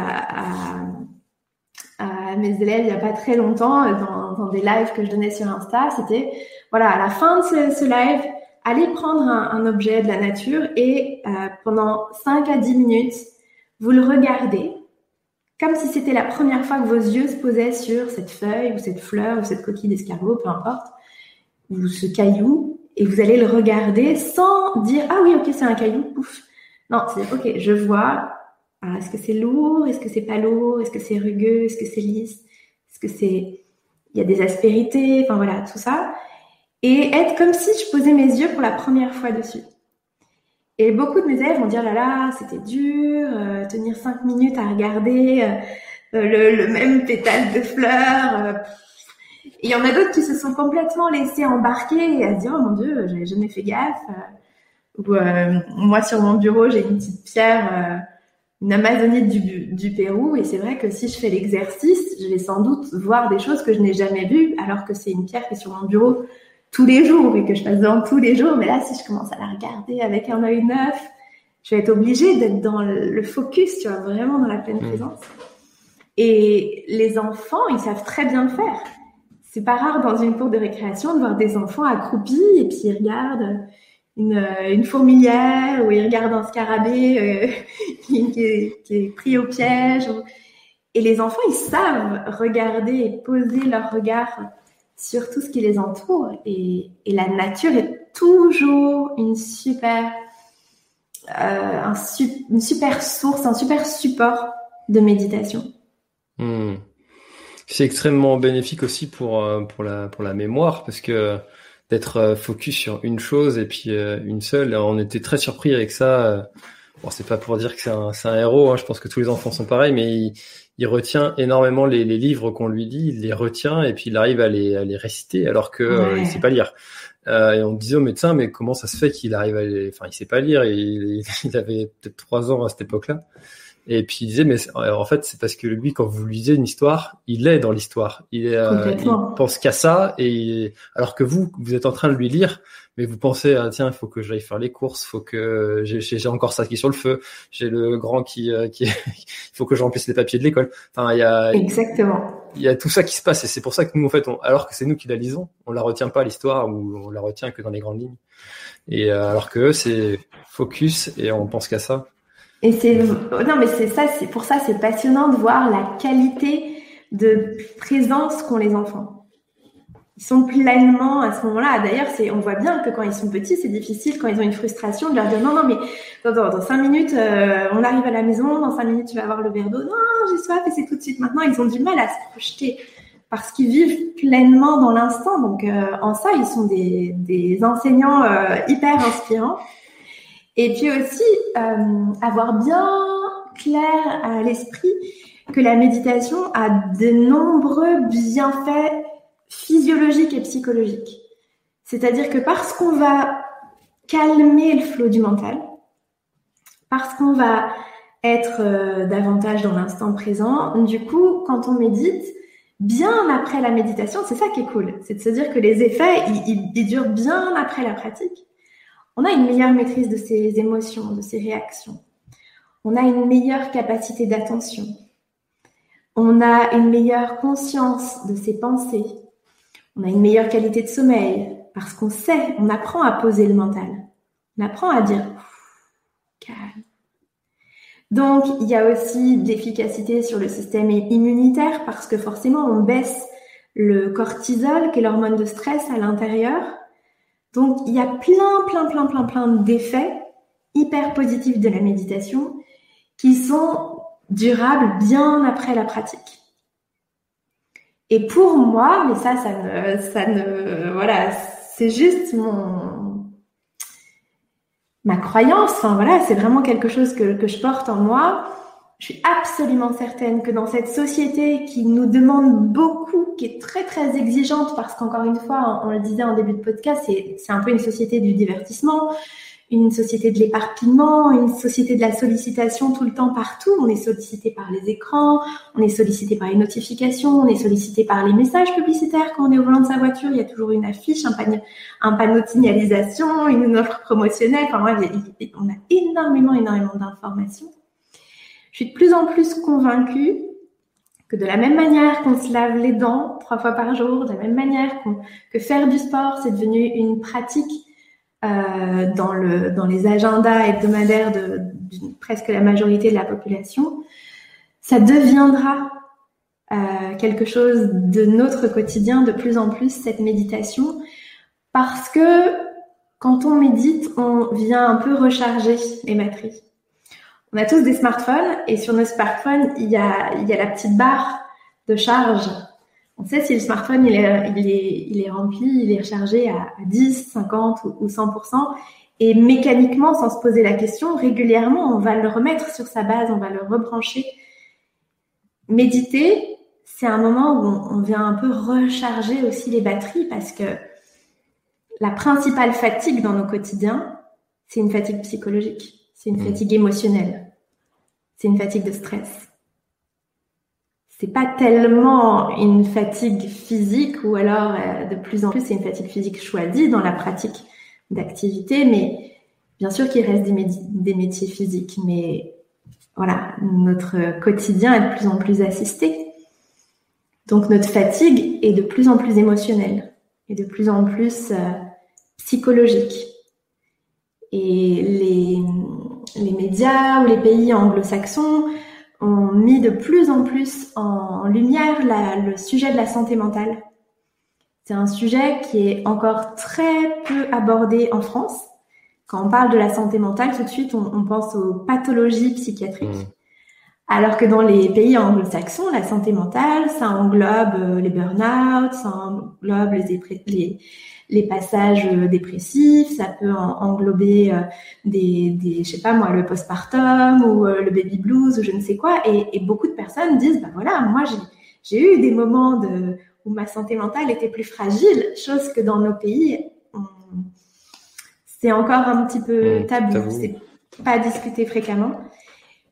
à, à, mes élèves il n'y a pas très longtemps dans, dans, des lives que je donnais sur Insta, c'était voilà à la fin de ce, ce live, allez prendre un, objet de la nature et euh, pendant 5 à 10 minutes, vous le regardez comme si c'était la première fois que vos yeux se posaient sur cette feuille ou cette fleur ou cette coquille d'escargot, peu importe, ou ce caillou, et vous allez le regarder sans dire ah oui ok c'est un caillou ouf non c'est ok je vois ah, est-ce que c'est lourd est-ce que c'est pas lourd est-ce que c'est rugueux est-ce que c'est lisse est-ce que c'est il y a des aspérités enfin voilà tout ça et être comme si je posais mes yeux pour la première fois dessus et beaucoup de mes élèves vont dire là là c'était dur euh, tenir cinq minutes à regarder euh, le, le, même pétale de fleurs euh, il y en a d'autres qui se sont complètement laissés embarquer et à se dire, oh mon Dieu, j'avais jamais fait gaffe. Ou euh, moi, sur mon bureau, j'ai une petite pierre, euh, une amazonite du, du Pérou. Et c'est vrai que si je fais l'exercice, je vais sans doute voir des choses que je n'ai jamais vues, alors que c'est une pierre qui est sur mon bureau tous les jours et que je passe devant tous les jours. Mais là, si je commence à la regarder avec un œil neuf, je vais être obligée d'être dans le focus, tu vois, vraiment dans la pleine mmh. présence. Et les enfants, ils savent très bien le faire c'est pas rare dans une cour de récréation de voir des enfants accroupis et puis ils regardent une, euh, une fourmilière ou ils regardent un scarabée euh, qui, est, qui, est, pris au piège. Et les enfants, ils savent regarder et poser leur regard sur tout ce qui les entoure. Et, la nature est toujours une super, euh, un, une super source, un super support de méditation. Hmm c'est extrêmement bénéfique aussi pour euh, pour la pour la mémoire parce que d'être euh, focus sur une chose et puis une seule. On était très surpris avec ça. Bon, c'est pas pour dire que c'est un, c'est un héros. Hein. Je pense que tous les enfants sont pareils, mais il, il retient énormément les, les livres qu'on lui lit. Il les retient et puis il arrive à les, à les réciter alors que il sait pas lire. Euh, et on disait au médecin, mais comment ça se fait qu'il arrive à les... Enfin, il sait pas lire. Il, il avait peut-être trois ans à cette époque-là. Et puis il disait, mais en fait, c'est parce que lui, quand vous lisez une histoire, il est dans l'histoire. Il, euh, il pense qu'à ça, et alors que vous, vous êtes en train de lui lire, mais vous pensez, ah, tiens, il faut que j'aille faire les courses, faut que j'ai encore ça qui est sur le feu, j'ai le grand qui, euh, qui, il faut que je remplisse les papiers de l'école. Enfin, il y a exactement. Il y a tout ça qui se passe, et c'est pour ça que nous, en fait, on, alors que c'est nous qui la lisons, on la retient pas l'histoire ou on la retient que dans les grandes lignes. Et euh, alors que eux, c'est focus et on pense qu'à ça. Et c'est non mais c'est ça, c'est pour ça c'est passionnant de voir la qualité de présence qu'ont les enfants. Ils sont pleinement à ce moment-là. D'ailleurs, c'est on voit bien que quand ils sont petits, c'est difficile quand ils ont une frustration de leur dire non non mais dans, dans, cinq minutes euh, on arrive à la maison, dans cinq minutes tu vas avoir le verre d'eau. Non, j'ai soif et c'est tout de suite. Maintenant, ils ont du mal à se projeter parce qu'ils vivent pleinement dans l'instant. Donc euh, en ça, ils sont des, des enseignants euh, hyper inspirants. Et puis aussi, euh, avoir bien clair à l'esprit que la méditation a de nombreux bienfaits physiologiques et psychologiques. C'est-à-dire que parce qu'on va calmer le flot du mental, parce qu'on va être euh, davantage dans l'instant présent, du coup, quand on médite, bien après la méditation, c'est ça qui est cool, c'est de se dire que les effets, ils, durent bien après la pratique. On a une meilleure maîtrise de ses émotions, de ses réactions. On a une meilleure capacité d'attention. On a une meilleure conscience de ses pensées. On a une meilleure qualité de sommeil parce qu'on sait, on apprend à poser le mental. On apprend à dire calme. Donc, il y a aussi de l'efficacité sur le système immunitaire parce que forcément, on baisse le cortisol, qui est l'hormone de stress à l'intérieur. Donc, il y a plein, plein, plein, plein, plein d'effets hyper positifs de la méditation qui sont durables bien après la pratique. Et pour moi, mais ça, ça ne, ça ne, voilà, c'est juste mon, ma croyance. Voilà, c'est vraiment quelque chose que, que je porte en moi. Je suis absolument certaine que dans cette société qui nous demande beaucoup, qui est très très exigeante, parce qu'encore une fois, on le disait en début de podcast, c'est un peu une société du divertissement, une société de l'éparpillement, une société de la sollicitation tout le temps partout. On est sollicité par les écrans, on est sollicité par les notifications, on est sollicité par les messages publicitaires quand on est au volant de sa voiture. Il y a toujours une affiche, un, un panneau de signalisation, une offre promotionnelle. Enfin, on a énormément, énormément d'informations. Je suis de plus en plus convaincue que de la même manière qu'on se lave les dents trois fois par jour, de la même manière que faire du sport, c'est devenu une pratique euh, dans, le, dans les agendas hebdomadaires de, presque la majorité de la population, ça deviendra euh, quelque chose de notre quotidien de plus en plus, cette méditation, parce que quand on médite, on vient un peu recharger les batteries. On a tous des smartphones et sur nos smartphones, il y a, il y a la petite barre de charge on sait si le smartphone il est, il est, il est rempli, il est rechargé à 10, 50 ou 100%. Et mécaniquement, sans se poser la question, régulièrement, on va le remettre sur sa base, on va le rebrancher. Méditer, c'est un moment où on vient un peu recharger aussi les batteries parce que la principale fatigue dans nos quotidiens, c'est une fatigue psychologique, c'est une mmh. fatigue émotionnelle, c'est une fatigue de stress c'est pas tellement une fatigue physique ou alors euh, de plus en plus c'est une fatigue physique choisie dans la pratique d'activité, mais bien sûr qu'il reste des, métiers physiques, mais voilà, notre quotidien est de plus en plus assisté. Donc notre fatigue est de plus en plus émotionnelle et de plus en plus euh, psychologique. Et les, les médias ou les pays anglo-saxons ont mis de plus en plus en lumière le sujet de la santé mentale. C'est un sujet qui est encore très peu abordé en France. Quand on parle de la santé mentale, tout de suite, on, pense aux pathologies psychiatriques. Alors que dans les pays anglo-saxons, la santé mentale, ça englobe euh, les burn-out, ça englobe les, les, les passages euh, dépressifs, ça peut englober euh, des, des, je sais pas moi, le postpartum ou le baby blues ou je ne sais quoi. Et, et beaucoup de personnes disent, bah voilà, moi j'ai eu des moments de, où ma santé mentale était plus fragile, chose que dans nos pays, c'est encore un petit peu mmh, tabou, c'est pas discuté fréquemment.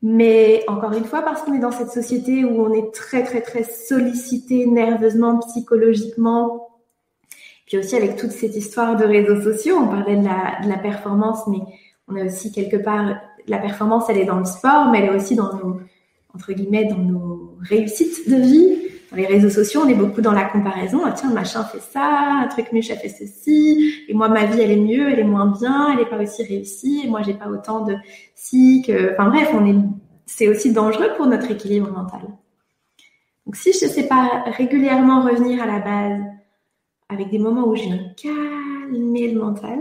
Mais encore une fois, parce qu'on est dans cette société où on est très très très sollicité nerveusement, psychologiquement, puis aussi avec toute cette histoire de réseaux sociaux, on parlait de la, performance, mais on a aussi quelque part, la performance, elle est dans le sport, mais elle est aussi dans nos, entre guillemets, dans nos réussites de vie. Dans les réseaux sociaux, on est beaucoup dans la comparaison. Ah, tiens, machin fait ça, un truc muche a fait ceci, et moi, ma vie, elle est mieux, elle est moins bien, elle n'est pas aussi réussie, et moi, j'ai pas autant de si que, enfin bref, on est, c'est aussi dangereux pour notre équilibre mental. Donc, si je ne sais pas régulièrement revenir à la base, avec des moments où je viens calmer le mental,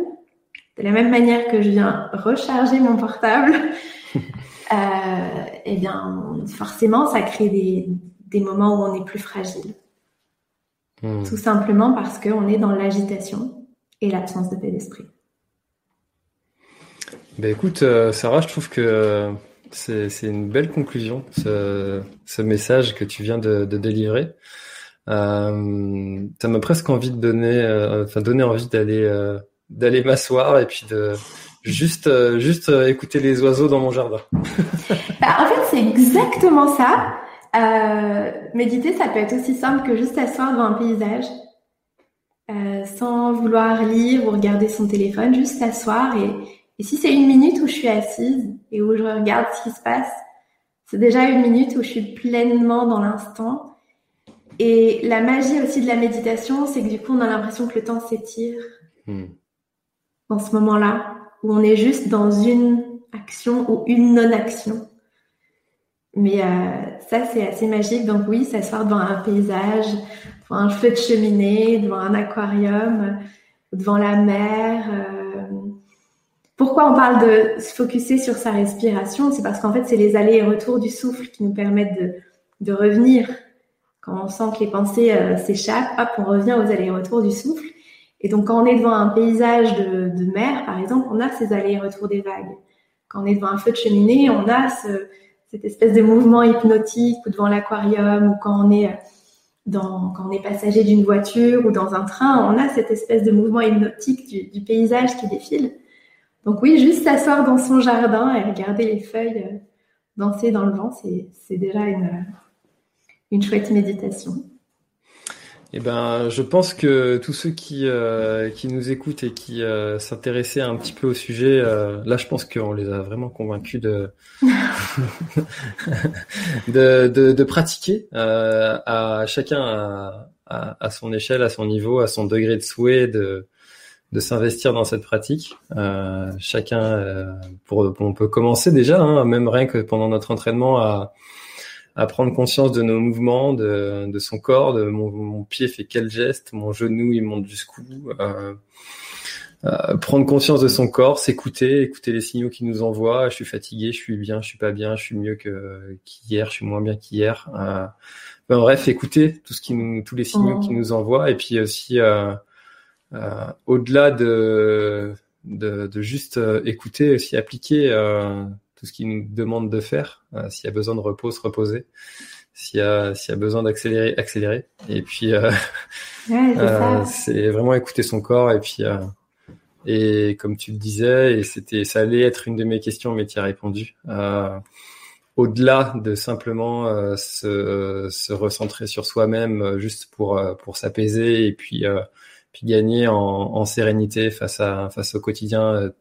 de la même manière que je viens recharger mon portable, euh, eh bien, forcément, ça crée des, des, moments où on est plus fragile. Hmm. Tout simplement parce qu'on est dans l'agitation et l'absence de paix d'esprit. Ben écoute, euh, Sarah, je trouve que euh, c'est une belle conclusion, ce, ce, message que tu viens de, de délivrer. Euh, ça m'a presque envie de donner, euh, enfin donner envie d'aller euh, d'aller m'asseoir et puis de juste juste écouter les oiseaux dans mon jardin. bah, en fait, c'est exactement ça. Méditer, ça peut être aussi simple que juste s'asseoir devant un paysage, sans vouloir lire ou regarder son téléphone, juste s'asseoir et, et si c'est une minute où je suis assise et où je regarde ce qui se passe, c'est déjà une minute où je suis pleinement dans l'instant et la magie aussi de la méditation, c'est que du coup, on a l'impression que le temps s'étire hmm. dans ce moment-là, où on est juste dans une action ou une non-action. Mais euh, ça, c'est assez magique. Donc oui, s'asseoir devant un paysage, devant un feu de cheminée, devant un aquarium, devant la mer. Euh. Pourquoi on parle de se focuser sur sa respiration? C'est parce qu'en fait, c'est les allers et retours du souffle qui nous permettent de, de revenir quand on sent que les pensées euh, s'échappent, hop, on revient aux allers-retours du souffle. Et donc, quand on est devant un paysage de, de mer, par exemple, on a ces allers-retours des vagues. Quand on est devant un feu de cheminée, on a ce, cette espèce de mouvement hypnotique, ou devant l'aquarium, ou quand on est dans, quand on est passager d'une voiture ou dans un train, on a cette espèce de mouvement hypnotique du, du paysage qui défile. Donc oui, juste s'asseoir dans son jardin et regarder les feuilles euh, danser dans le vent, c'est déjà une, une chouette méditation. Eh ben, je pense que tous ceux qui euh, qui nous écoutent et qui euh, s'intéressaient un petit peu au sujet, euh, là, je pense qu'on les a vraiment convaincus de de, pratiquer à chacun à, à, son échelle, à son niveau, à son degré de souhait, de de s'investir dans cette pratique. chacun, pour, on peut commencer déjà, hein, même rien que pendant notre entraînement à à prendre conscience de nos mouvements, de, de son corps, de mon, mon, pied fait quel geste, mon genou il monte jusqu'où. Euh, euh, prendre conscience de son corps, s'écouter, écouter les signaux qu'il nous envoie. Je suis fatigué, je suis bien, je suis pas bien, je suis mieux que qu'hier, je suis moins bien qu'hier. Euh, ben, bref, écouter tout ce qui nous, tous les signaux qu'il nous envoie, et puis aussi euh, euh, au-delà de, de, de juste écouter, aussi appliquer tout ce qu'il nous demande de faire. Euh, s'il y a besoin de repos, se reposer. S'il y a, s'il y a besoin d'accélérer, accélérer. Et puis, euh, euh, c'est vraiment écouter son corps. Et puis, et comme tu le disais, et c'était, ça allait être une de mes questions, mais tu as répondu. au-delà de simplement se, se, recentrer sur soi-même, juste pour pour s'apaiser et puis puis gagner en, en, sérénité face à face au quotidien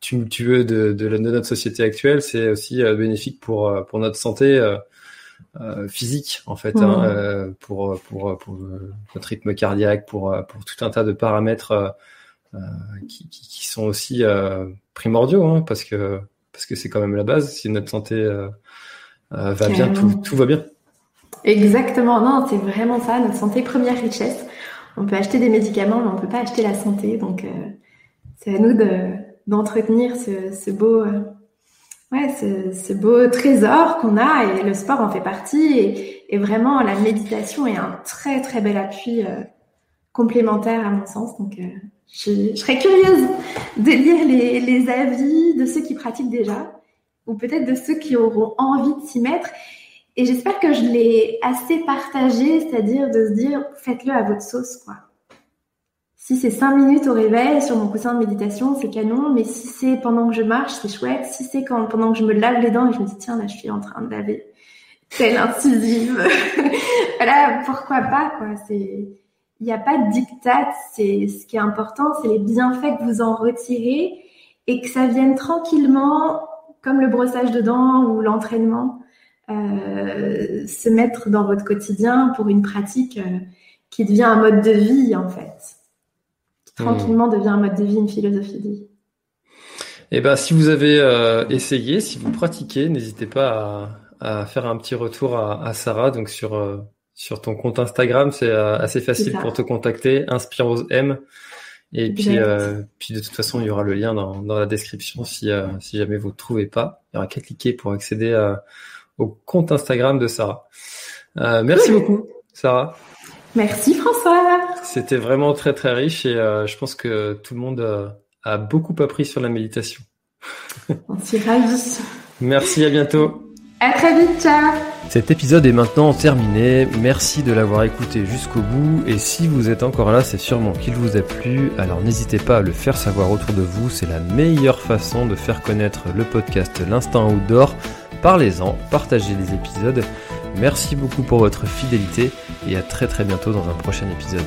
tu, tu veux de, de, notre société actuelle, c'est aussi euh, bénéfique pour euh, pour notre santé euh, physique en fait, hein, pour pour pour notre rythme cardiaque, pour pour tout un tas de paramètres qui, qui, qui, sont aussi primordiaux, hein, parce que parce que c'est quand même la base. Si notre santé va bien, tout, tout va bien. Exactement, non, c'est vraiment ça, notre santé première richesse. On peut acheter des médicaments, mais on peut pas acheter la santé, donc c'est à nous de d'entretenir ce, beau, euh, ouais, ce, beau trésor qu'on a et le sport en fait partie et, vraiment la méditation est un très très bel appui euh, complémentaire à mon sens. Donc euh, je, je, serais curieuse de lire les, les avis de ceux qui pratiquent déjà ou peut-être de ceux qui auront envie de s'y mettre. Et j'espère que je l'ai assez partagé, c'est-à-dire de se dire faites-le à votre sauce quoi. Si c'est cinq minutes au réveil sur mon coussin de méditation, c'est canon. Mais si c'est pendant que je marche, c'est chouette. Si c'est quand pendant que je me lave les dents et je me dis tiens là je suis en train de laver telle incisive, voilà pourquoi pas quoi. C'est il n'y a pas de dictat. C'est ce qui est important, c'est les bienfaits que vous en retirez et que ça vienne tranquillement, comme le brossage de dents ou l'entraînement, euh, se mettre dans votre quotidien pour une pratique euh, qui devient un mode de vie en fait tranquillement devient un mode de vie, une philosophie de vie. Eh ben, si vous avez euh, essayé, si vous pratiquez, n'hésitez pas à, à, faire un petit retour à, à Sarah. Donc sur euh, sur ton compte Instagram, c'est euh, assez facile pour te contacter. Inspire M. Et puis puis de toute façon, il y aura le lien dans, dans la description si si jamais vous ne trouvez pas. Il y aura qu'à cliquer pour accéder au compte Instagram de Sarah. merci beaucoup, Sarah. Merci François. C'était vraiment très très riche et euh, je pense que tout le monde euh, a beaucoup appris sur la méditation. On s'y ravis. Merci, à bientôt. À très vite, ciao. Cet épisode est maintenant terminé, merci de l'avoir écouté jusqu'au bout et si vous êtes encore là c'est sûrement qu'il vous a plu, alors n'hésitez pas à le faire savoir autour de vous, c'est la meilleure façon de faire connaître le podcast L'Instant Outdoor. Parlez-en, partagez les épisodes, merci beaucoup pour votre fidélité et à très très bientôt dans un prochain épisode.